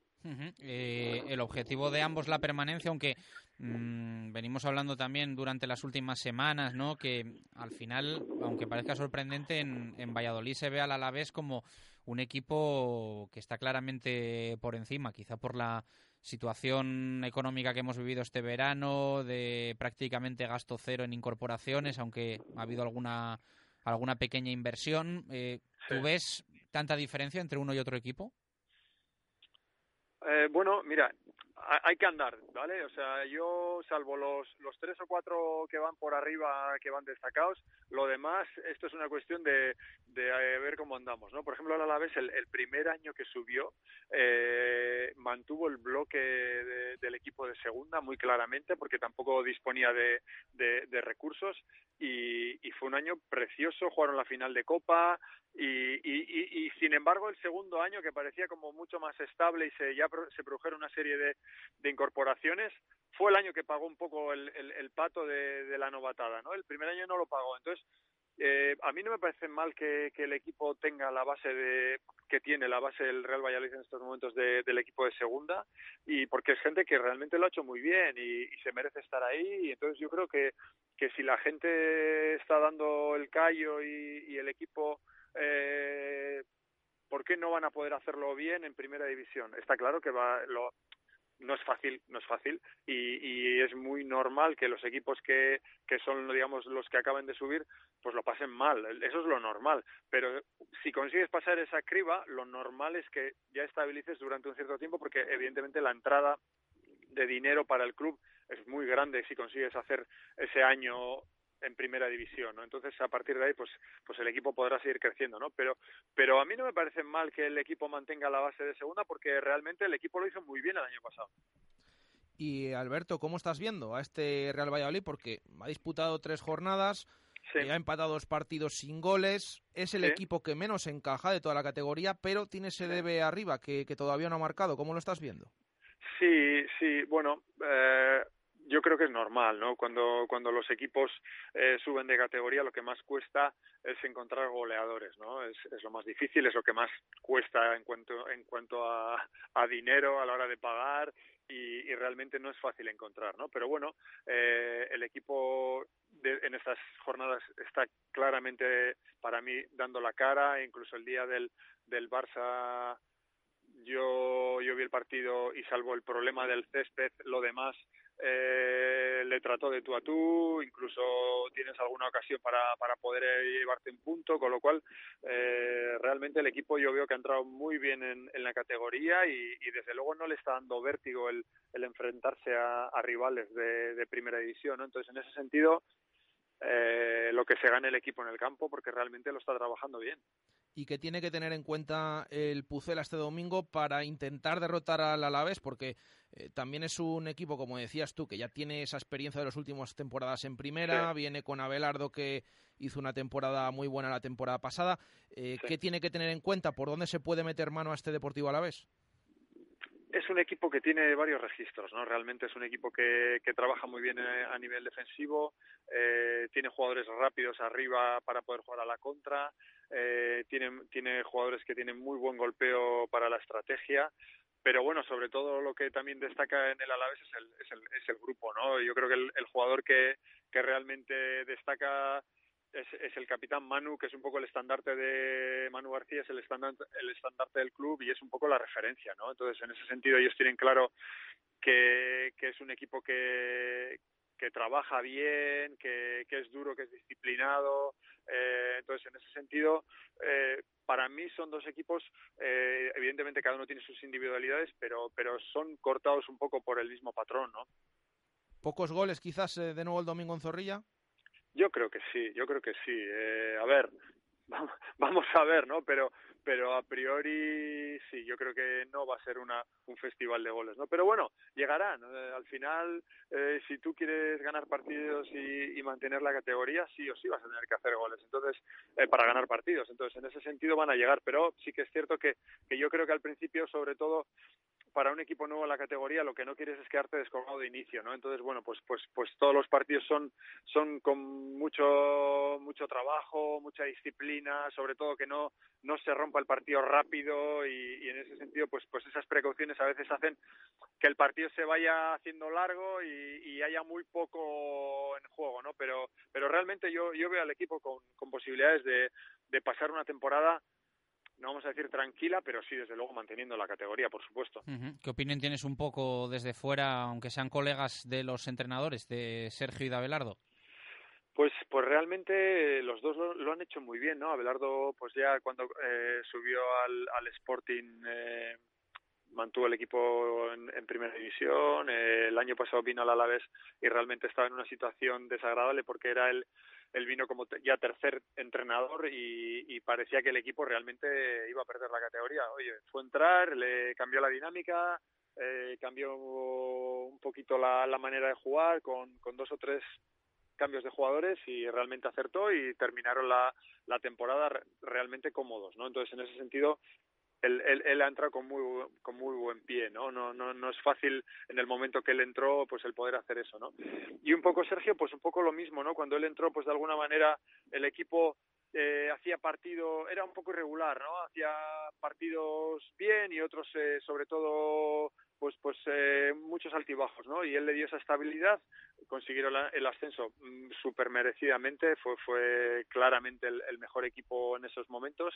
Eh, el objetivo de ambos la permanencia, aunque mm, venimos hablando también durante las últimas semanas, ¿no? Que al final, aunque parezca sorprendente, en, en Valladolid se ve al Alavés como un equipo que está claramente por encima, quizá por la situación económica que hemos vivido este verano, de prácticamente gasto cero en incorporaciones, aunque ha habido alguna alguna pequeña inversión. Eh, ¿Tú Sí. ves tanta diferencia entre uno y otro equipo? Eh, bueno, mira, hay que andar, ¿vale? O sea, yo, salvo los, tres o cuatro que van por arriba, que van destacados, lo demás, esto es una cuestión de, de eh, ver cómo andamos, ¿no? Por ejemplo, el Alavés, el, el primer año que subió, eh, mantuvo el bloque del equipo de segunda muy claramente, porque tampoco disponía de, de, recursos, y, fue un año precioso, jugaron la final de Copa, y, sin embargo, el segundo año, que parecía como mucho más estable y se, ya se produjeron una serie de, de incorporaciones, fue el año que pagó un poco el, el, pato de, la novatada, ¿no? El primer año no lo pagó. Entonces, eh, a mí no me parece mal que, que, el equipo tenga la base de que tiene la base del Real Valladolid en estos momentos de, del equipo de segunda y porque es gente que realmente lo ha hecho muy bien y, y, se merece estar ahí y entonces yo creo que, que si la gente está dando el callo y, y el equipo eh, ¿por qué no van a poder hacerlo bien en primera división? Está claro que va, lo, no es fácil, no es fácil y, y, es muy normal que los equipos que, que son, digamos, los que acaban de subir, pues lo pasen mal. Eso es lo normal. Pero si consigues pasar esa criba, lo normal es que ya estabilices durante un cierto tiempo porque evidentemente la entrada de dinero para el club es muy grande si consigues hacer ese año en primera división, ¿no? Entonces, a partir de ahí, pues, pues el equipo podrá seguir creciendo, ¿no? Pero, pero a mí no me parece mal que el equipo mantenga la base de segunda porque realmente el equipo lo hizo muy bien el año pasado. Y Alberto, ¿cómo estás viendo a este Real Valladolid? Porque ha disputado tres jornadas, sí. ha empatado dos partidos sin goles, es el sí. equipo que menos encaja de toda la categoría, pero tiene ese debe arriba que, que todavía no ha marcado. ¿Cómo lo estás viendo? Sí, sí, bueno, eh, yo creo que es normal, ¿no? Cuando, cuando los equipos eh, suben de categoría, lo que más cuesta es encontrar goleadores, ¿no? Es, es lo más difícil, es lo que más cuesta en cuanto, en cuanto a, a dinero a la hora de pagar y, realmente no es fácil encontrar, ¿no? Pero bueno, eh, el equipo de, en estas jornadas está claramente para mí dando la cara, incluso el día del, del Barça yo, yo vi el partido y salvo el problema del césped, lo demás eh, le trató de tú a tú, incluso tienes alguna ocasión para, para poder llevarte un punto, con lo cual eh, realmente el equipo yo veo que ha entrado muy bien en, en la categoría y, desde luego no le está dando vértigo el, el enfrentarse a, a rivales de, de, primera división, ¿no? Entonces en ese sentido eh, lo que se gane el equipo en el campo porque realmente lo está trabajando bien y que tiene que tener en cuenta el Pucela este domingo para intentar derrotar al Alavés, porque eh, también es un equipo, como decías tú, que ya tiene esa experiencia de las últimas temporadas en primera, sí. viene con Abelardo que hizo una temporada muy buena la temporada pasada. Eh, sí. ¿Qué tiene que tener en cuenta? ¿Por dónde se puede meter mano a este Deportivo Alavés? Es un equipo que tiene varios registros, ¿no? Realmente es un equipo que, que trabaja muy bien eh, a nivel defensivo, eh, tiene jugadores rápidos arriba para poder jugar a la contra, eh, tiene, tiene jugadores que tienen muy buen golpeo para la estrategia, pero bueno, sobre todo lo que también destaca en el Alavés es el, es el, es el grupo, ¿no? Yo creo que el, el jugador que, que realmente destaca es, es, el capitán Manu, que es un poco el estandarte de Manu García, es el estandarte, el estandarte del club y es un poco la referencia, ¿no? Entonces, en ese sentido, ellos tienen claro que, que es un equipo que, que trabaja bien, que, que es duro, que es disciplinado. Eh, entonces, en ese sentido, eh, para mí son dos equipos, eh, evidentemente cada uno tiene sus individualidades, pero, pero son cortados un poco por el mismo patrón, ¿no? ¿Pocos goles quizás eh, de nuevo el domingo en Zorrilla? Yo creo que sí, yo creo que sí. Eh, a ver, vamos a ver, ¿no? Pero pero a priori sí, yo creo que no va a ser una un festival de goles, ¿no? Pero bueno, llegarán. Eh, al final, eh, si tú quieres ganar partidos y, y, mantener la categoría, sí o sí vas a tener que hacer goles. Entonces, eh, para ganar partidos. Entonces, en ese sentido van a llegar. Pero sí que es cierto que, que yo creo que al principio, sobre todo, para un equipo nuevo en la categoría lo que no quieres es quedarte descolgado de inicio, ¿no? Entonces, bueno, pues pues pues todos los partidos son son con mucho mucho trabajo, mucha disciplina, sobre todo que no no se rompa el partido rápido y, y en ese sentido pues pues esas precauciones a veces hacen que el partido se vaya haciendo largo y, y haya muy poco en juego, ¿no? Pero pero realmente yo yo veo al equipo con, con posibilidades de, de pasar una temporada no vamos a decir tranquila, pero sí, desde luego, manteniendo la categoría, por supuesto. ¿Qué opinión tienes un poco desde fuera, aunque sean colegas de los entrenadores, de Sergio y de Abelardo? Pues, pues realmente los dos lo, lo han hecho muy bien, ¿no? Abelardo, pues ya cuando eh, subió al, al Sporting, eh, mantuvo el equipo en, primera división. Eh, el año pasado vino al Alavés y realmente estaba en una situación desagradable porque era el él vino como ya tercer entrenador y, parecía que el equipo realmente iba a perder la categoría. Oye, fue entrar, le cambió la dinámica, eh, cambió un poquito la, manera de jugar con, con dos o tres cambios de jugadores y realmente acertó y terminaron la, la temporada realmente cómodos, ¿no? Entonces, en ese sentido, él, él, ha entrado con muy con muy buen pie, ¿no? No, no no es fácil en el momento que él entró, pues el poder hacer eso, ¿no? Y un poco Sergio, pues un poco lo mismo, ¿no? Cuando él entró, pues de alguna manera el equipo eh, hacía partido, era un poco irregular, ¿no? Hacía partidos bien y otros, eh, sobre todo, pues, pues eh, muchos altibajos, ¿no? Y él le dio esa estabilidad, consiguieron el ascenso mm, súper merecidamente, fue, fue claramente el, mejor equipo en esos momentos,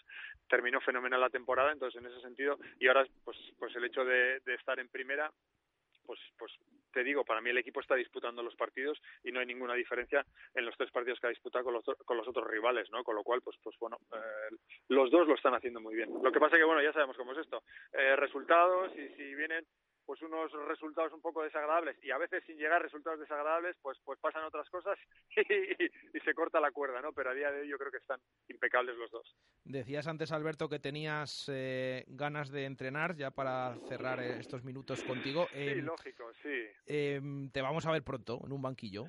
terminó fenomenal la temporada, entonces en ese sentido, y ahora, pues, pues el hecho de estar en primera, pues, pues te digo, para mí el equipo está disputando los partidos y no hay ninguna diferencia en los tres partidos que ha disputado con los, con los otros rivales, ¿no? Con lo cual, pues, pues bueno, eh, los dos lo están haciendo muy bien. Lo que pasa que, bueno, ya sabemos cómo es esto. Eh, resultados y si vienen pues unos resultados un poco desagradables y a veces sin llegar a resultados desagradables pues pues pasan otras cosas y, se corta la cuerda no pero a día de hoy yo creo que están impecables los dos. Decías antes Alberto que tenías eh, ganas de entrenar ya para cerrar estos minutos contigo. Sí em, lógico sí. em, te vamos a ver pronto en un banquillo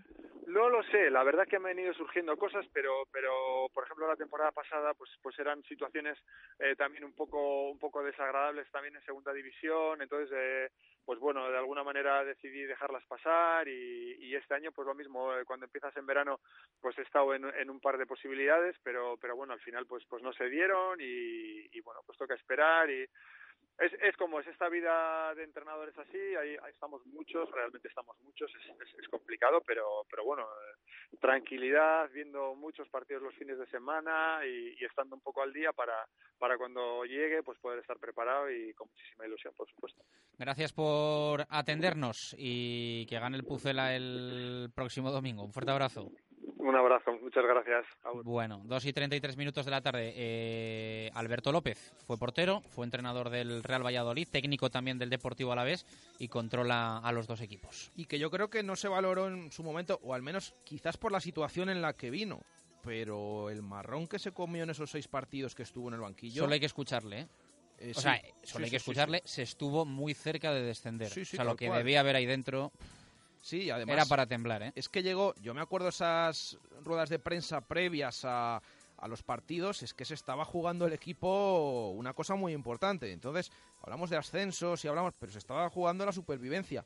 no lo sé, la verdad que me han ido surgiendo cosas, pero, pero por ejemplo la temporada pasada, pues, pues eran situaciones eh, también un poco, un poco desagradables también en segunda división, entonces, eh, pues bueno, de alguna manera decidí dejarlas pasar y, y este año, pues lo mismo, eh, cuando empiezas en verano, pues he estado en, en, un par de posibilidades, pero, pero bueno, al final, pues, pues no se dieron y, y bueno, pues toca esperar y es, como es esta vida de entrenadores así, ahí, estamos muchos, realmente estamos muchos, es, complicado, pero, pero bueno, eh, tranquilidad, viendo muchos partidos los fines de semana y, estando un poco al día para, para cuando llegue pues poder estar preparado y con muchísima ilusión, por supuesto. Gracias por atendernos y que gane el Pucela el próximo domingo. Un fuerte abrazo. Un abrazo, muchas gracias. Bueno, 2 y 33 minutos de la tarde. Eh, Alberto López fue portero, fue entrenador del Real Valladolid, técnico también del Deportivo Alavés y controla a los dos equipos. Y que yo creo que no se valoró en su momento, o al menos quizás por la situación en la que vino. Pero el marrón que se comió en esos seis partidos que estuvo en el banquillo. Solo hay que escucharle, ¿eh? eh o sea, solo hay que escucharle, se estuvo muy cerca de descender. o sea, lo que debía haber ahí dentro. Sí, además. Era para temblar, ¿eh? Es que llegó, yo me acuerdo esas ruedas de prensa previas a, a los partidos, es que se estaba jugando el equipo una cosa muy importante. Entonces, hablamos de ascensos y hablamos, pero se estaba jugando la supervivencia.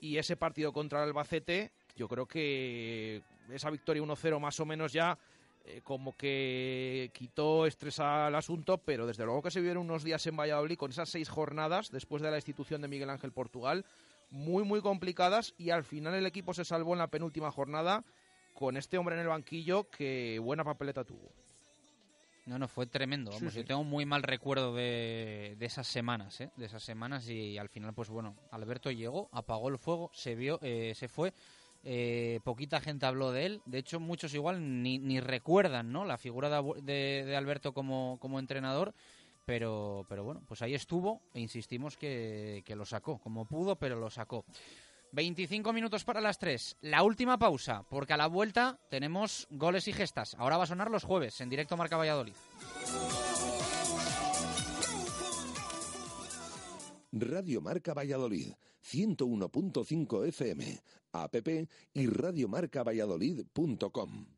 Y ese partido contra el Albacete, yo creo que esa victoria 1-0 más o menos ya eh, como que quitó estrés al asunto, pero desde luego que se vieron unos días en Valladolid con esas seis jornadas después de la institución de Miguel Ángel Portugal muy, muy complicadas y al final el equipo se salvó en la penúltima jornada con este hombre en el banquillo que buena papeleta tuvo. No, no, fue tremendo. Vamos, yo tengo muy mal recuerdo de, de esas semanas, ¿eh? De esas semanas y al final, pues bueno, Alberto llegó, apagó el fuego, se vio, eh, se fue. Eh, poquita gente habló de él. De hecho, muchos igual ni, ni recuerdan, ¿no? La figura de, de Alberto como, como entrenador pero, pero bueno, pues ahí estuvo e insistimos que, que lo sacó, como pudo, pero lo sacó. 25 minutos para las 3. La última pausa, porque a la vuelta tenemos goles y gestas. Ahora va a sonar los jueves en directo Marca Valladolid. Radio Marca Valladolid, 101.5 FM, app y radiomarcavalladolid.com.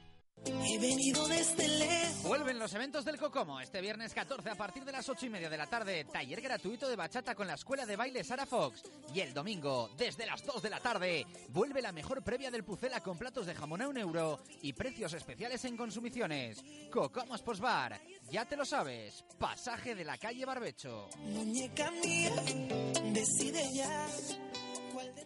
He venido desde lejos. Vuelven los eventos del Cocomo. Este viernes 14 a partir de las 8 y media de la tarde. Taller gratuito de bachata con la escuela de baile Sara Fox. Y el domingo, desde las 2 de la tarde, vuelve la mejor previa del Pucela con platos de jamón a un euro y precios especiales en consumiciones. Cocomos Posbar. Ya te lo sabes. Pasaje de la calle Barbecho. Muñeca mía, decide ya cuál de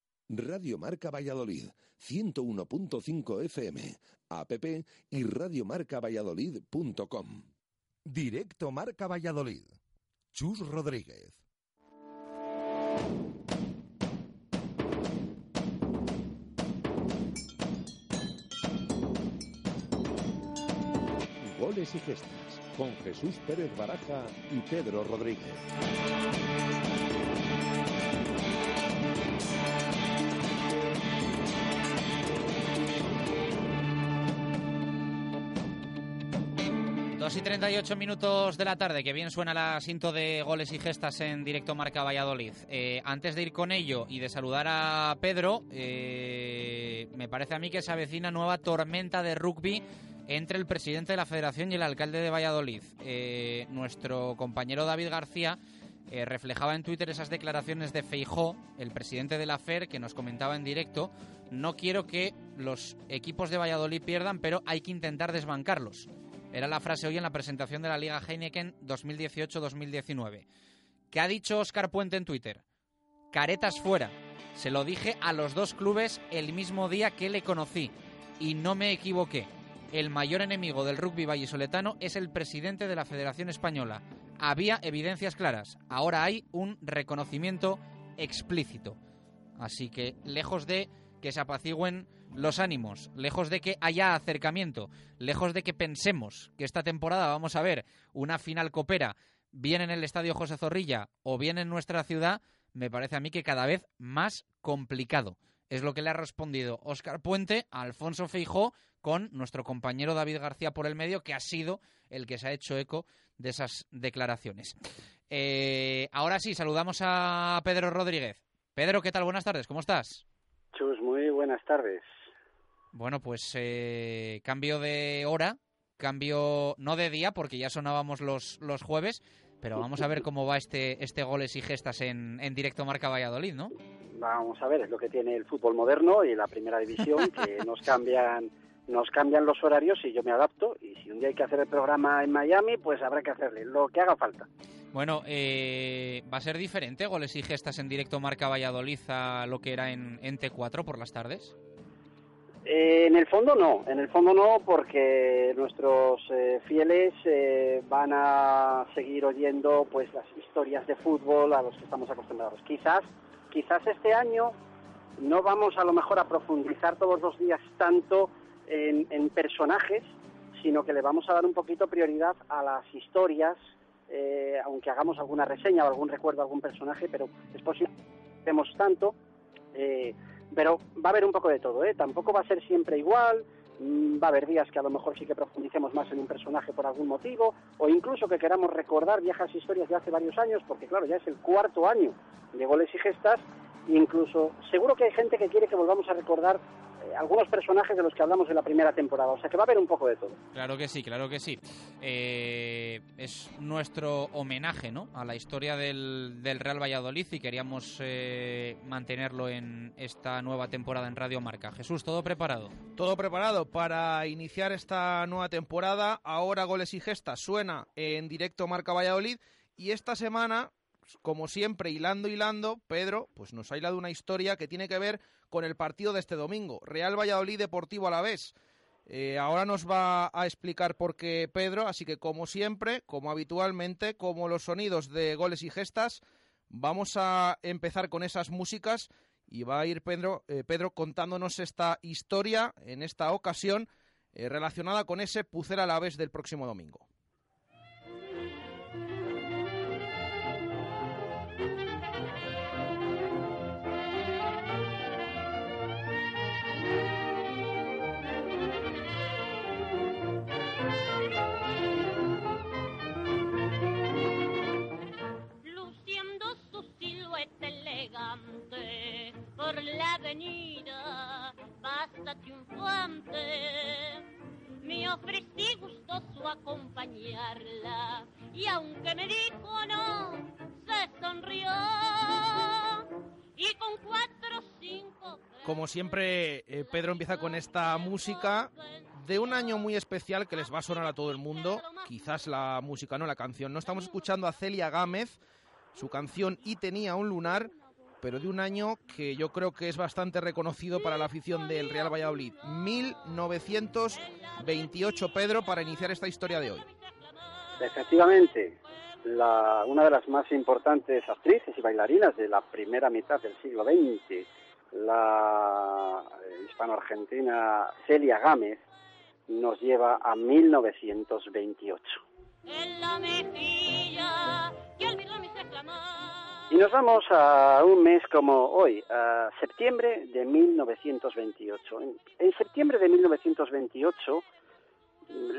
Radio Marca Valladolid, 101.5 FM, app y radiomarcavalladolid.com. Directo Marca Valladolid. Chus Rodríguez. Goles y gestas con Jesús Pérez Baraja y Pedro Rodríguez. 2 y 38 minutos de la tarde, que bien suena el asinto de goles y gestas en directo Marca Valladolid. Eh, antes de ir con ello y de saludar a Pedro, eh, me parece a mí que se avecina nueva tormenta de rugby entre el presidente de la federación y el alcalde de Valladolid. Eh, nuestro compañero David García reflejaba en Twitter esas declaraciones de Feijó, el presidente de la FER, que nos comentaba en directo. No quiero que los equipos de Valladolid pierdan, pero hay que intentar desbancarlos. Era la frase hoy en la presentación de la Liga Heineken 2018-2019. ¿Qué ha dicho Oscar Puente en Twitter? Caretas fuera. Se lo dije a los dos clubes el mismo día que le conocí. Y no me equivoqué. El mayor enemigo del rugby vallisoletano es el presidente de la Federación Española. Había evidencias claras. Ahora hay un reconocimiento explícito. Así que, lejos de que se apacigüen los ánimos, lejos de que haya acercamiento, lejos de que pensemos que esta temporada vamos a ver una final copera bien en el Estadio José Zorrilla o bien en nuestra ciudad, me parece a mí que cada vez más complicado. Es lo que le ha respondido Óscar Puente a Alfonso Feijó con nuestro compañero David García por el medio, que ha sido el que se ha hecho eco de esas declaraciones. Eh, ahora sí, saludamos a Pedro Rodríguez. Pedro, ¿qué tal? Buenas tardes, ¿cómo estás? Chus, muy buenas tardes. Bueno, pues eh, cambio de hora, cambio no de día, porque ya sonábamos los, los jueves, pero vamos a ver cómo va este, este goles y gestas en, en directo Marca Valladolid, ¿no? Vamos a ver, es lo que tiene el fútbol moderno y la primera división, que nos cambian nos cambian los horarios y yo me adapto y si un día hay que hacer el programa en Miami, pues habrá que hacerle lo que haga falta. Bueno, eh, ¿va a ser diferente goles y gestas en directo Marca Valladolid a lo que era en, en T4 por las tardes? Eh, en el fondo no, en el fondo no, porque nuestros eh, fieles eh, van a seguir oyendo pues las historias de fútbol a los que estamos acostumbrados. Quizás, quizás este año no vamos a lo mejor a profundizar todos los días tanto en, personajes, sino que le vamos a dar un poquito prioridad a las historias, aunque hagamos alguna reseña o algún recuerdo a algún personaje, pero es posible que tanto. Pero va a haber un poco de todo, ¿eh? Tampoco va a ser siempre igual, mm, va a haber días que a lo mejor sí que profundicemos más en un personaje por algún motivo, o incluso que queramos recordar viejas historias de hace varios años, porque claro, ya es el cuarto año de goles y gestas, incluso seguro que hay gente que quiere que volvamos a recordar eh, algunos personajes de los que hablamos en la primera temporada. O sea que va a haber un poco de todo. Claro que sí, claro que sí. Eh, es nuestro homenaje ¿no? a la historia del, del Real Valladolid y queríamos eh, mantenerlo en esta nueva temporada en Radio Marca. Jesús, ¿todo preparado? Todo preparado para iniciar esta nueva temporada. Ahora Goles y Gestas suena en directo Marca Valladolid y esta semana como siempre, hilando, hilando, Pedro, pues nos ha hilado una historia que tiene que ver con el partido de este domingo. Real Valladolid Deportivo a la vez. Eh, ahora nos va a explicar por qué Pedro, así que como siempre, como habitualmente, como los sonidos de goles y gestas, vamos a empezar con esas músicas y va a ir Pedro, eh, Pedro contándonos esta historia en esta ocasión eh, relacionada con ese Pucel a la vez del próximo domingo. Basta triunfante. Me ofrecí gustoso acompañarla y aunque me dijo no, se sonrió. Y con cuatro cinco... Como siempre, eh, Pedro empieza con esta música de un año muy especial que les va a sonar a todo el mundo. Quizás la música, no la canción. No estamos escuchando a Celia Gámez, su canción Y tenía un lunar pero de un año que yo creo que es bastante reconocido para la afición del Real Valladolid. 1928, Pedro, para iniciar esta historia de hoy. Efectivamente, la, una de las más importantes actrices y bailarinas de la primera mitad del siglo XX, la hispano-argentina Celia Gámez, nos lleva a 1928. En la mejilla, y el y nos vamos a un mes como hoy, a septiembre de 1928. En, septiembre de 1928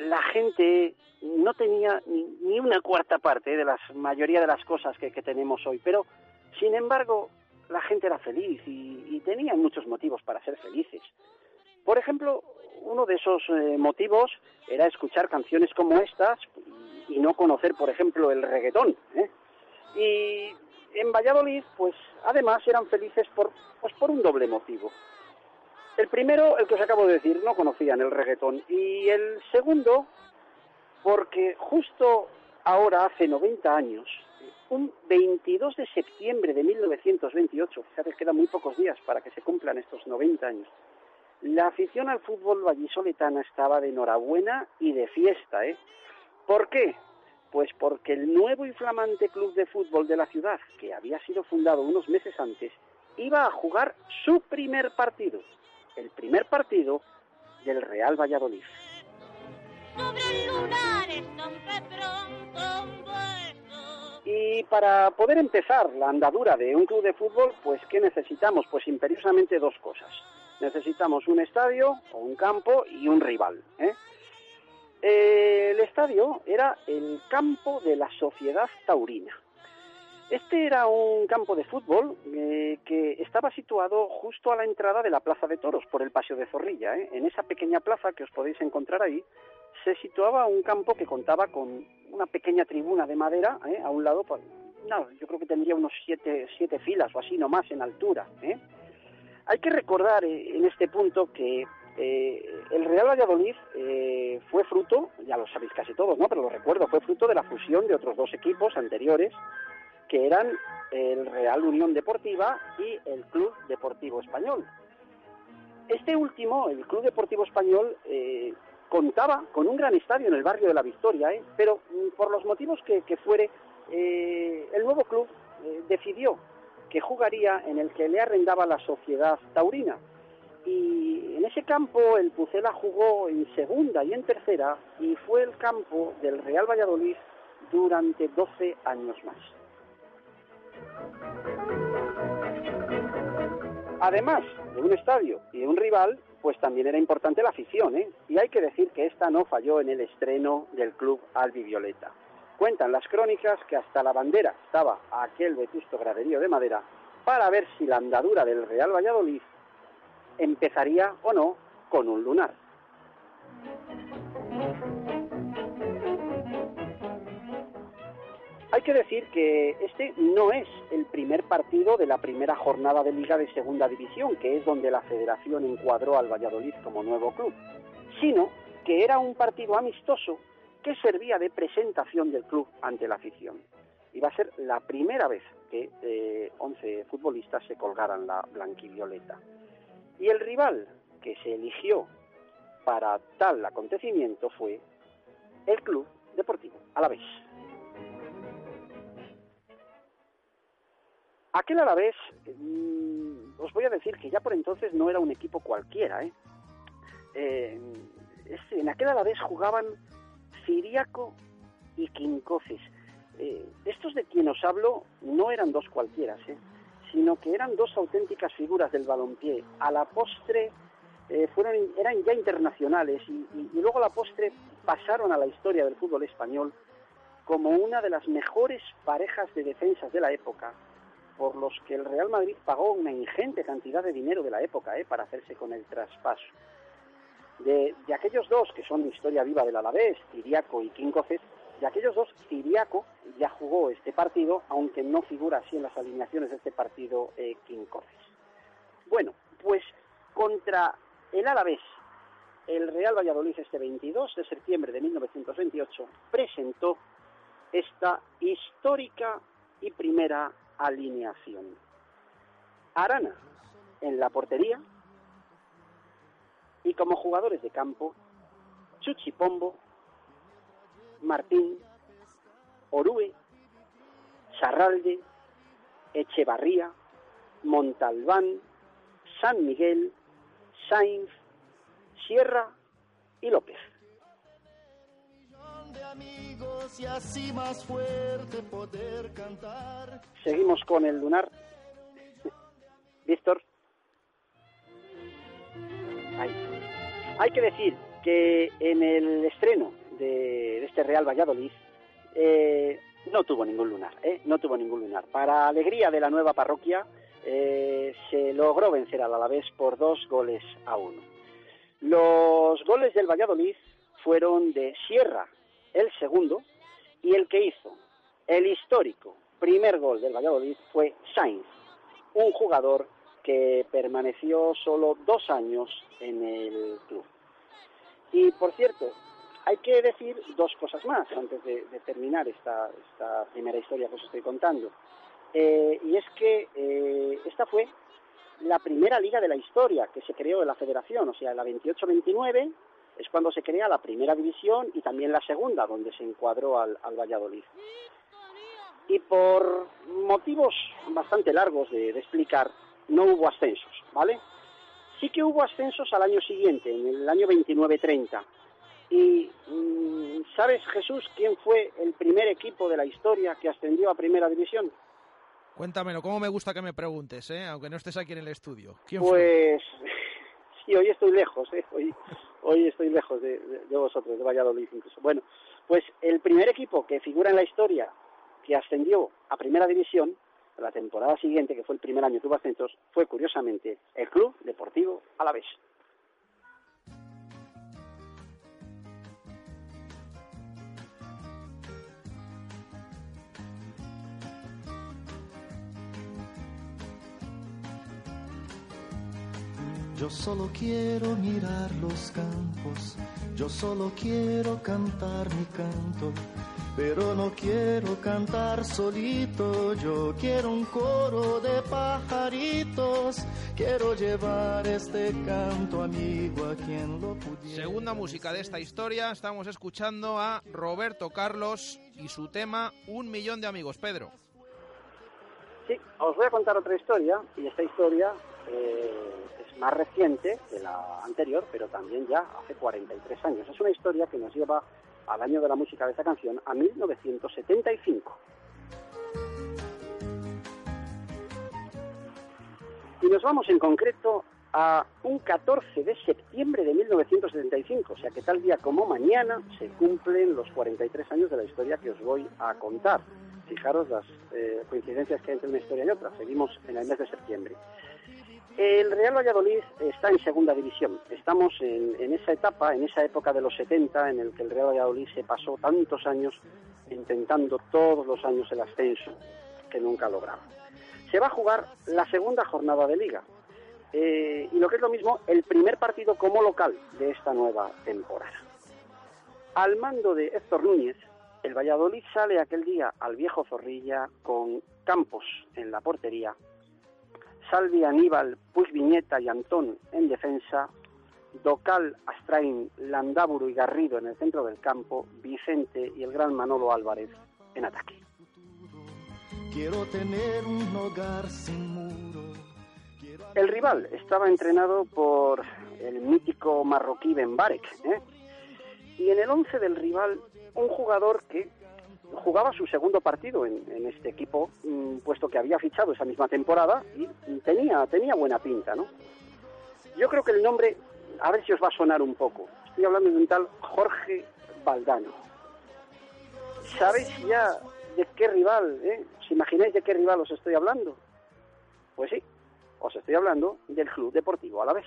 la gente no tenía ni una cuarta parte de la mayoría de las cosas que, tenemos hoy, pero sin embargo la gente era feliz y, tenía muchos motivos para ser felices. Por ejemplo, uno de esos eh, motivos era escuchar canciones como estas y no conocer, por ejemplo, el reggaetón. ¿eh? Y en Valladolid, pues además eran felices por, pues, por un doble motivo. El primero, el que os acabo de decir, no conocían el reggaetón. Y el segundo, porque justo ahora, hace 90 años, un 22 de septiembre de 1928, fíjate, quedan muy pocos días para que se cumplan estos 90 años, la afición al fútbol vallisoletana estaba de enhorabuena y de fiesta, ¿eh? ¿Por qué? Pues porque el nuevo y flamante club de fútbol de la ciudad, que había sido fundado unos meses antes, iba a jugar su primer partido, el primer partido del Real Valladolid. Y para poder empezar la andadura de un club de fútbol, pues ¿qué necesitamos? Pues imperiosamente dos cosas. Necesitamos un estadio o un campo y un rival. ¿eh? El estadio era el campo de la Sociedad Taurina. Este era un campo de fútbol eh, que estaba situado justo a la entrada de la Plaza de Toros, por el Paseo de Zorrilla. ¿eh? En esa pequeña plaza que os podéis encontrar ahí, se situaba un campo que contaba con una pequeña tribuna de madera ¿eh? a un lado. Pues, no, yo creo que tendría unos siete, siete filas o así nomás en altura. Hay que recordar en este punto que eh, el Real Valladolid eh, fue fruto, ya lo sabéis casi todos, ¿no? Pero lo recuerdo, fue fruto de la fusión de otros dos equipos anteriores, que eran el Real Unión Deportiva y el Club Deportivo Español. Este último, el Club Deportivo Español, eh, contaba con un gran estadio en el barrio de la Victoria, pero mm, por los motivos que, que fuere, el nuevo club decidió que jugaría en el que le arrendaba la sociedad taurina y en ese campo el Pucela jugó en segunda y en tercera y fue el campo del Real Valladolid durante 12 años más. Además de un estadio y de un rival, pues también era importante la afición, ¿eh? Y hay que decir que esta no falló en el estreno del club albivioleta. Cuentan las crónicas que hasta la bandera estaba aquel vetusto graderío de madera para ver si la andadura del Real Valladolid empezaría o no con un lunar. Hay que decir que este no es el primer partido de la primera jornada de Liga de Segunda División, que es donde la federación encuadró al Valladolid como nuevo club, sino que era un partido amistoso que servía de presentación del club ante la afición. Iba a ser la primera vez que eh, 11 futbolistas se colgaran la blanquivioleta. Y el rival que se eligió para tal acontecimiento fue el Club Deportivo Alavés. Aquel Alavés, mm, os voy a decir que ya por entonces no era un equipo cualquiera. ¿eh? Eh, en aquel Alavés jugaban Ciriaco y Quincoces. Eh, estos de quien os hablo no eran dos cualquiera, ¿eh? Sino que eran dos auténticas figuras del balompié. A la postre eh, fueron, eran ya internacionales y, luego a la postre pasaron a la historia del fútbol español como una de las mejores parejas de defensas de la época, por los que el Real Madrid pagó una ingente cantidad de dinero de la época ¿eh? para hacerse con el traspaso. De, aquellos dos que son historia viva del Alavés, Ciriaco y Quíncoces, de aquellos dos, Ciriaco ya jugó este partido, aunque no figura así en las alineaciones de este partido eh, Quíncoces. Bueno, pues contra el Alavés, el Real Valladolid este 22 de septiembre de 1928 presentó esta histórica y primera alineación. Arana en la portería y como jugadores de campo, Chuchi Pombo, Martín, Orue, Sarralde, Echevarría, Montalbán, San Miguel, Sainz, Sierra y López. Seguimos con el lunar. Víctor. Hay que decir que en el estreno de, este Real Valladolid eh, no tuvo ningún lunar, ¿eh? no tuvo ningún lunar. Para alegría de la nueva parroquia eh, se logró vencer al Alavés por dos goles a uno. Los goles del Valladolid fueron de Sierra, el segundo, y el que hizo el histórico primer gol del Valladolid fue Sainz, un jugador que permaneció solo dos años en el club. Y por cierto, hay que decir dos cosas más antes de, terminar esta, esta, primera historia que os estoy contando. Eh, y es que eh, esta fue la primera liga de la historia que se creó en la federación, o sea, la 28-29 es cuando se crea la primera división y también la segunda, donde se encuadró al, al Valladolid. Y por motivos bastante largos de, de explicar, no hubo ascensos, ¿vale? Sí que hubo ascensos al año siguiente, en el año 29-30. Y mm, ¿sabes, Jesús, quién fue el primer equipo de la historia que ascendió a Primera División? Cuéntamelo, cómo me gusta que me preguntes, ¿eh? aunque no estés aquí en el estudio. ¿Quién fue? Pues sí, hoy estoy lejos, ¿eh? hoy, hoy estoy lejos de, de- de vosotros, de Valladolid incluso. Bueno, pues el primer equipo que figura en la historia que ascendió a Primera División la temporada siguiente, que fue el primer año que tuvo ascensos, fue curiosamente el Club Deportivo Alavés. Yo solo quiero mirar los campos, yo solo quiero cantar mi canto, pero no quiero cantar solito, yo quiero un coro de pajaritos, quiero llevar este canto amigo a quien lo pudiera. Segunda música de esta historia, estamos escuchando a Roberto Carlos y su tema Un millón de amigos. Pedro. Sí, os voy a contar otra historia, y esta historia eh, más reciente que la anterior, pero también ya hace 43 años. Es una historia que nos lleva al año de la música de esta canción, a 1975. Y nos vamos en concreto a un 14 de septiembre de 1975, o sea que tal día como mañana se cumplen los 43 años de la historia que os voy a contar. Fijaros las eh, coincidencias que hay entre una historia y otra. Seguimos en el mes de septiembre. El Real Valladolid está en segunda división. Estamos en, esa etapa, en esa época de los 70, en el que el Real Valladolid se pasó tantos años intentando todos los años el ascenso, que nunca lograba. Se va a jugar la segunda jornada de liga. Eh, y lo que es lo mismo, el primer partido como local de esta nueva temporada. Al mando de Héctor Núñez El Valladolid sale aquel día al viejo Zorrilla con Campos en la portería, Salvi, Aníbal, Puig Viñeta y Antón en defensa, Docal, Astrain, Landaburu y Garrido en el centro del campo, Vicente y el gran Manolo Álvarez en ataque. Quiero tener un hogar sin muro. El rival estaba entrenado por el mítico marroquí Ben Barek, ¿eh? y en el once del rival un jugador que jugaba su segundo partido en, este equipo, mm, puesto que había fichado esa misma temporada y tenía, tenía buena pinta, ¿no? Yo creo que el nombre, a ver si os va a sonar un poco. Estoy hablando de un tal Jorge Valdano. ¿Sabéis ya de qué rival, eh? ¿Os imagináis de qué rival os estoy hablando? Pues sí, os estoy hablando del Club Deportivo Alavés.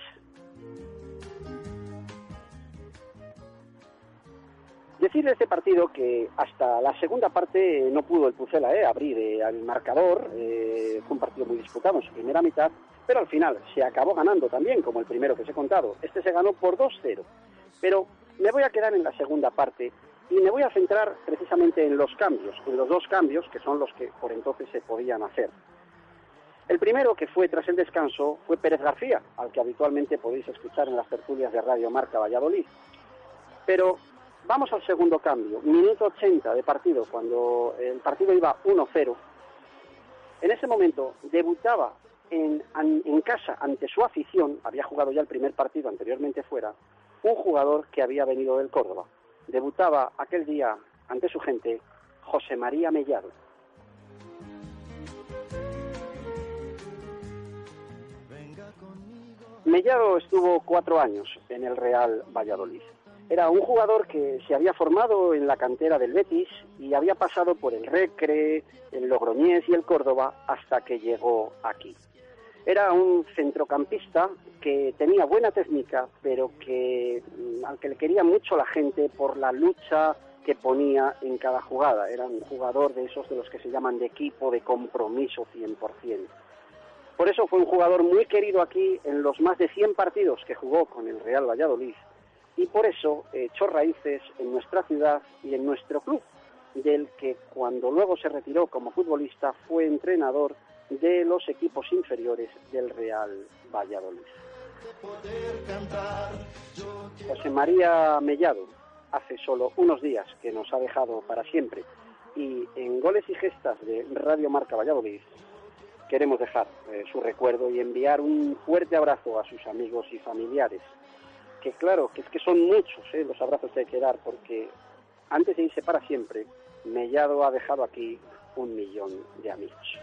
Decir de este partido que hasta la segunda parte no pudo el Pucela eh, abrir eh, al marcador, eh, fue un partido muy disputado en su primera mitad, pero al final se acabó ganando también, como el primero que os he contado. Este se ganó por 2-0, pero me voy a quedar en la segunda parte y me voy a centrar precisamente en los cambios, en los dos cambios que son los que por entonces se podían hacer. El primero, que fue tras el descanso, fue Pérez García, al que habitualmente podéis escuchar en las tertulias de Radio Marca Valladolid. Pero vamos al segundo cambio, minuto 80 de partido, cuando el partido iba 1-0. En ese momento debutaba en, casa ante su afición, había jugado ya el primer partido anteriormente fuera, un jugador que había venido del Córdoba. Debutaba aquel día ante su gente José María Mellado. Mellado estuvo cuatro años en el Real Valladolid. Era un jugador que se había formado en la cantera del Betis y había pasado por el Recre, el Logroñés y el Córdoba hasta que llegó aquí. Era un centrocampista que tenía buena técnica, pero que mm, al que le quería mucho la gente por la lucha que ponía en cada jugada. Era un jugador de esos de los que se llaman de equipo, de compromiso 100%. Por eso fue un jugador muy querido aquí en los más de 100 partidos que jugó con el Real Valladolid y por eso echó raíces en nuestra ciudad y en nuestro club, del que cuando luego se retiró como futbolista fue entrenador de los equipos inferiores del Real Valladolid. José María Mellado hace solo unos días que nos ha dejado para siempre y en goles y gestas de Radio Marca Valladolid queremos dejar eh, su recuerdo y enviar un fuerte abrazo a sus amigos y familiares. Que claro, que es que son muchos eh, los abrazos que hay que dar, porque antes de irse para siempre, Mellado ha dejado aquí un millón de amigos.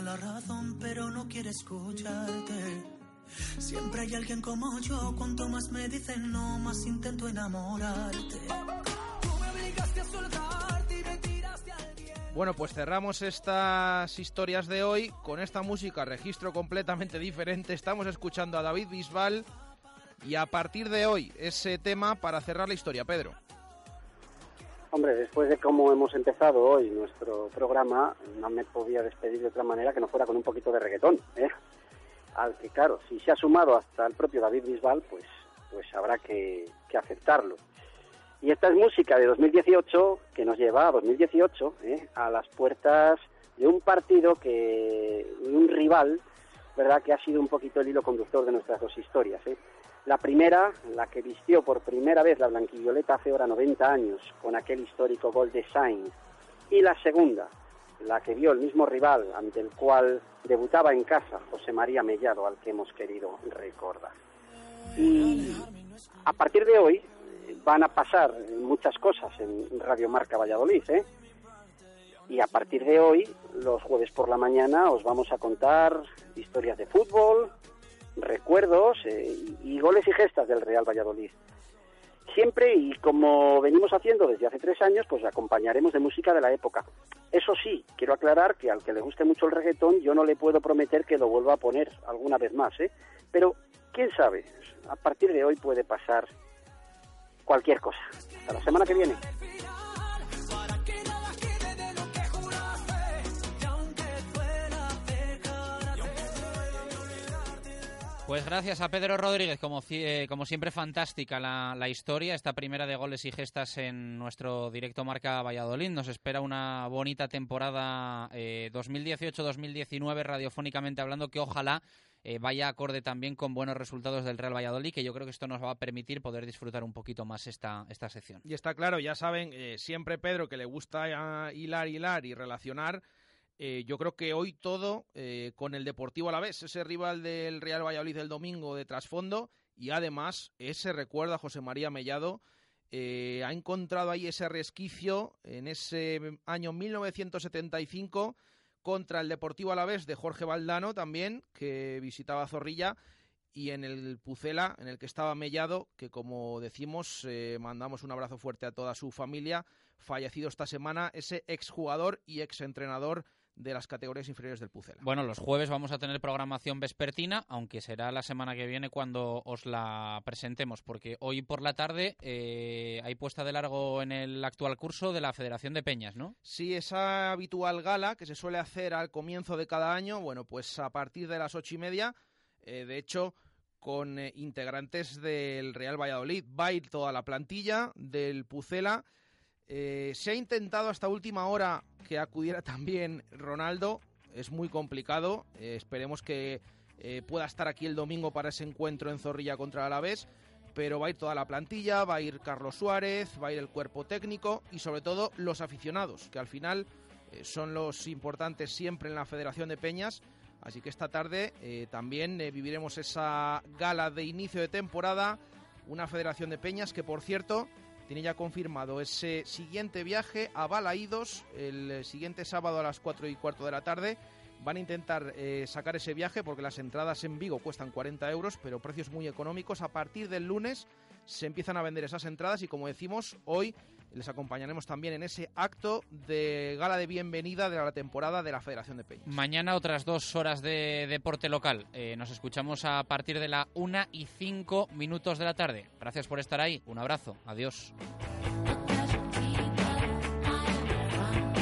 La razón, pero no quiere escucharte. Siempre hay alguien como yo, cuanto más me dicen no, más intento enamorarte. Tú me obligaste a soltarte y me tiraste al. Bueno, pues cerramos estas historias de hoy con esta música, registro completamente diferente. Estamos escuchando a David Bisbal y a partir de hoy ese tema para cerrar la historia, Pedro. Hombre, después de cómo hemos empezado hoy nuestro programa, no me podía despedir de otra manera que no fuera con un poquito de reggaetón, ¿eh? Al que, claro, si se ha sumado hasta el propio David Bisbal, pues, pues habrá que, que aceptarlo. Y esta es música de 2018 que nos lleva a 2018, ¿eh? a las puertas de un partido que, un rival, ¿verdad?, que ha sido un poquito el hilo conductor de nuestras dos historias, ¿eh? La primera, la que vistió por primera vez la blanquivioleta hace ahora 90 años, con aquel histórico gol de Sainz. Y la segunda, la que vio el mismo rival ante el cual debutaba en casa José María Mellado, al que hemos querido recordar. Y a partir de hoy, van a pasar muchas cosas en Radio Marca Valladolid, ¿eh? Y a partir de hoy, los jueves por la mañana, os vamos a contar historias de fútbol, recuerdos eh, y goles y gestas del Real Valladolid. Siempre y como venimos haciendo desde hace tres años, pues acompañaremos de música de la época. Eso sí, quiero aclarar que al que le guste mucho el reggaetón, yo no le puedo prometer que lo vuelva a poner alguna vez más, ¿eh? Pero, quién sabe, a partir de hoy puede pasar cualquier cosa. Hasta la semana que viene. Pues gracias a Pedro Rodríguez, como, eh, como siempre fantástica la, historia, esta primera de goles y gestas en nuestro directo Marca Valladolid. Nos espera una bonita temporada eh, 2018-2019 radiofónicamente hablando que ojalá eh, vaya acorde también con buenos resultados del Real Valladolid, que yo creo que esto nos va a permitir poder disfrutar un poquito más esta, esta sección. Y está claro, ya saben, eh, siempre Pedro que le gusta hilar, hilar y relacionar. Eh, yo creo que hoy todo eh, con el Deportivo a la vez, ese rival del Real Valladolid del domingo de trasfondo y además ese recuerdo a José María Mellado. Eh, ha encontrado ahí ese resquicio en ese año 1975 contra el Deportivo Alavés de Jorge Valdano también, que visitaba Zorrilla, y en el Pucela, en el que estaba Mellado, que como decimos, eh, mandamos un abrazo fuerte a toda su familia, fallecido esta semana, ese exjugador y exentrenador de las categorías inferiores del Pucela. Bueno, los jueves vamos a tener programación vespertina, aunque será la semana que viene cuando os la presentemos, porque hoy por la tarde eh, hay puesta de largo en el actual curso de la Federación de Peñas, ¿no? Sí, esa habitual gala que se suele hacer al comienzo de cada año, bueno, pues a partir de las ocho y media, eh, de hecho, con eh, integrantes del Real Valladolid, va a ir toda la plantilla del Pucela. Eh, se ha intentado hasta última hora que acudiera también Ronaldo. Es muy complicado. Eh, esperemos que eh, pueda estar aquí el domingo para ese encuentro en Zorrilla contra Alavés. Pero va a ir toda la plantilla, va a ir Carlos Suárez, va a ir el cuerpo técnico y sobre todo los aficionados, que al final son los importantes siempre en la Federación de Peñas. Así que esta tarde también viviremos esa gala de inicio de temporada. Una Federación de Peñas que, por cierto, tiene ya confirmado ese siguiente viaje a Balaídos el siguiente sábado a las 4 y cuarto de la tarde. Van a intentar eh, sacar ese viaje porque las entradas en Vigo cuestan 40 euros, pero precios muy económicos. A partir del lunes se empiezan a vender esas entradas y, como decimos, hoy les acompañaremos también en ese acto de gala de bienvenida de la temporada de la Federación de Peñas. Mañana otras dos horas de deporte local. Eh, nos escuchamos a partir de la una y cinco minutos de la tarde. Gracias por estar ahí. Un abrazo. Adiós.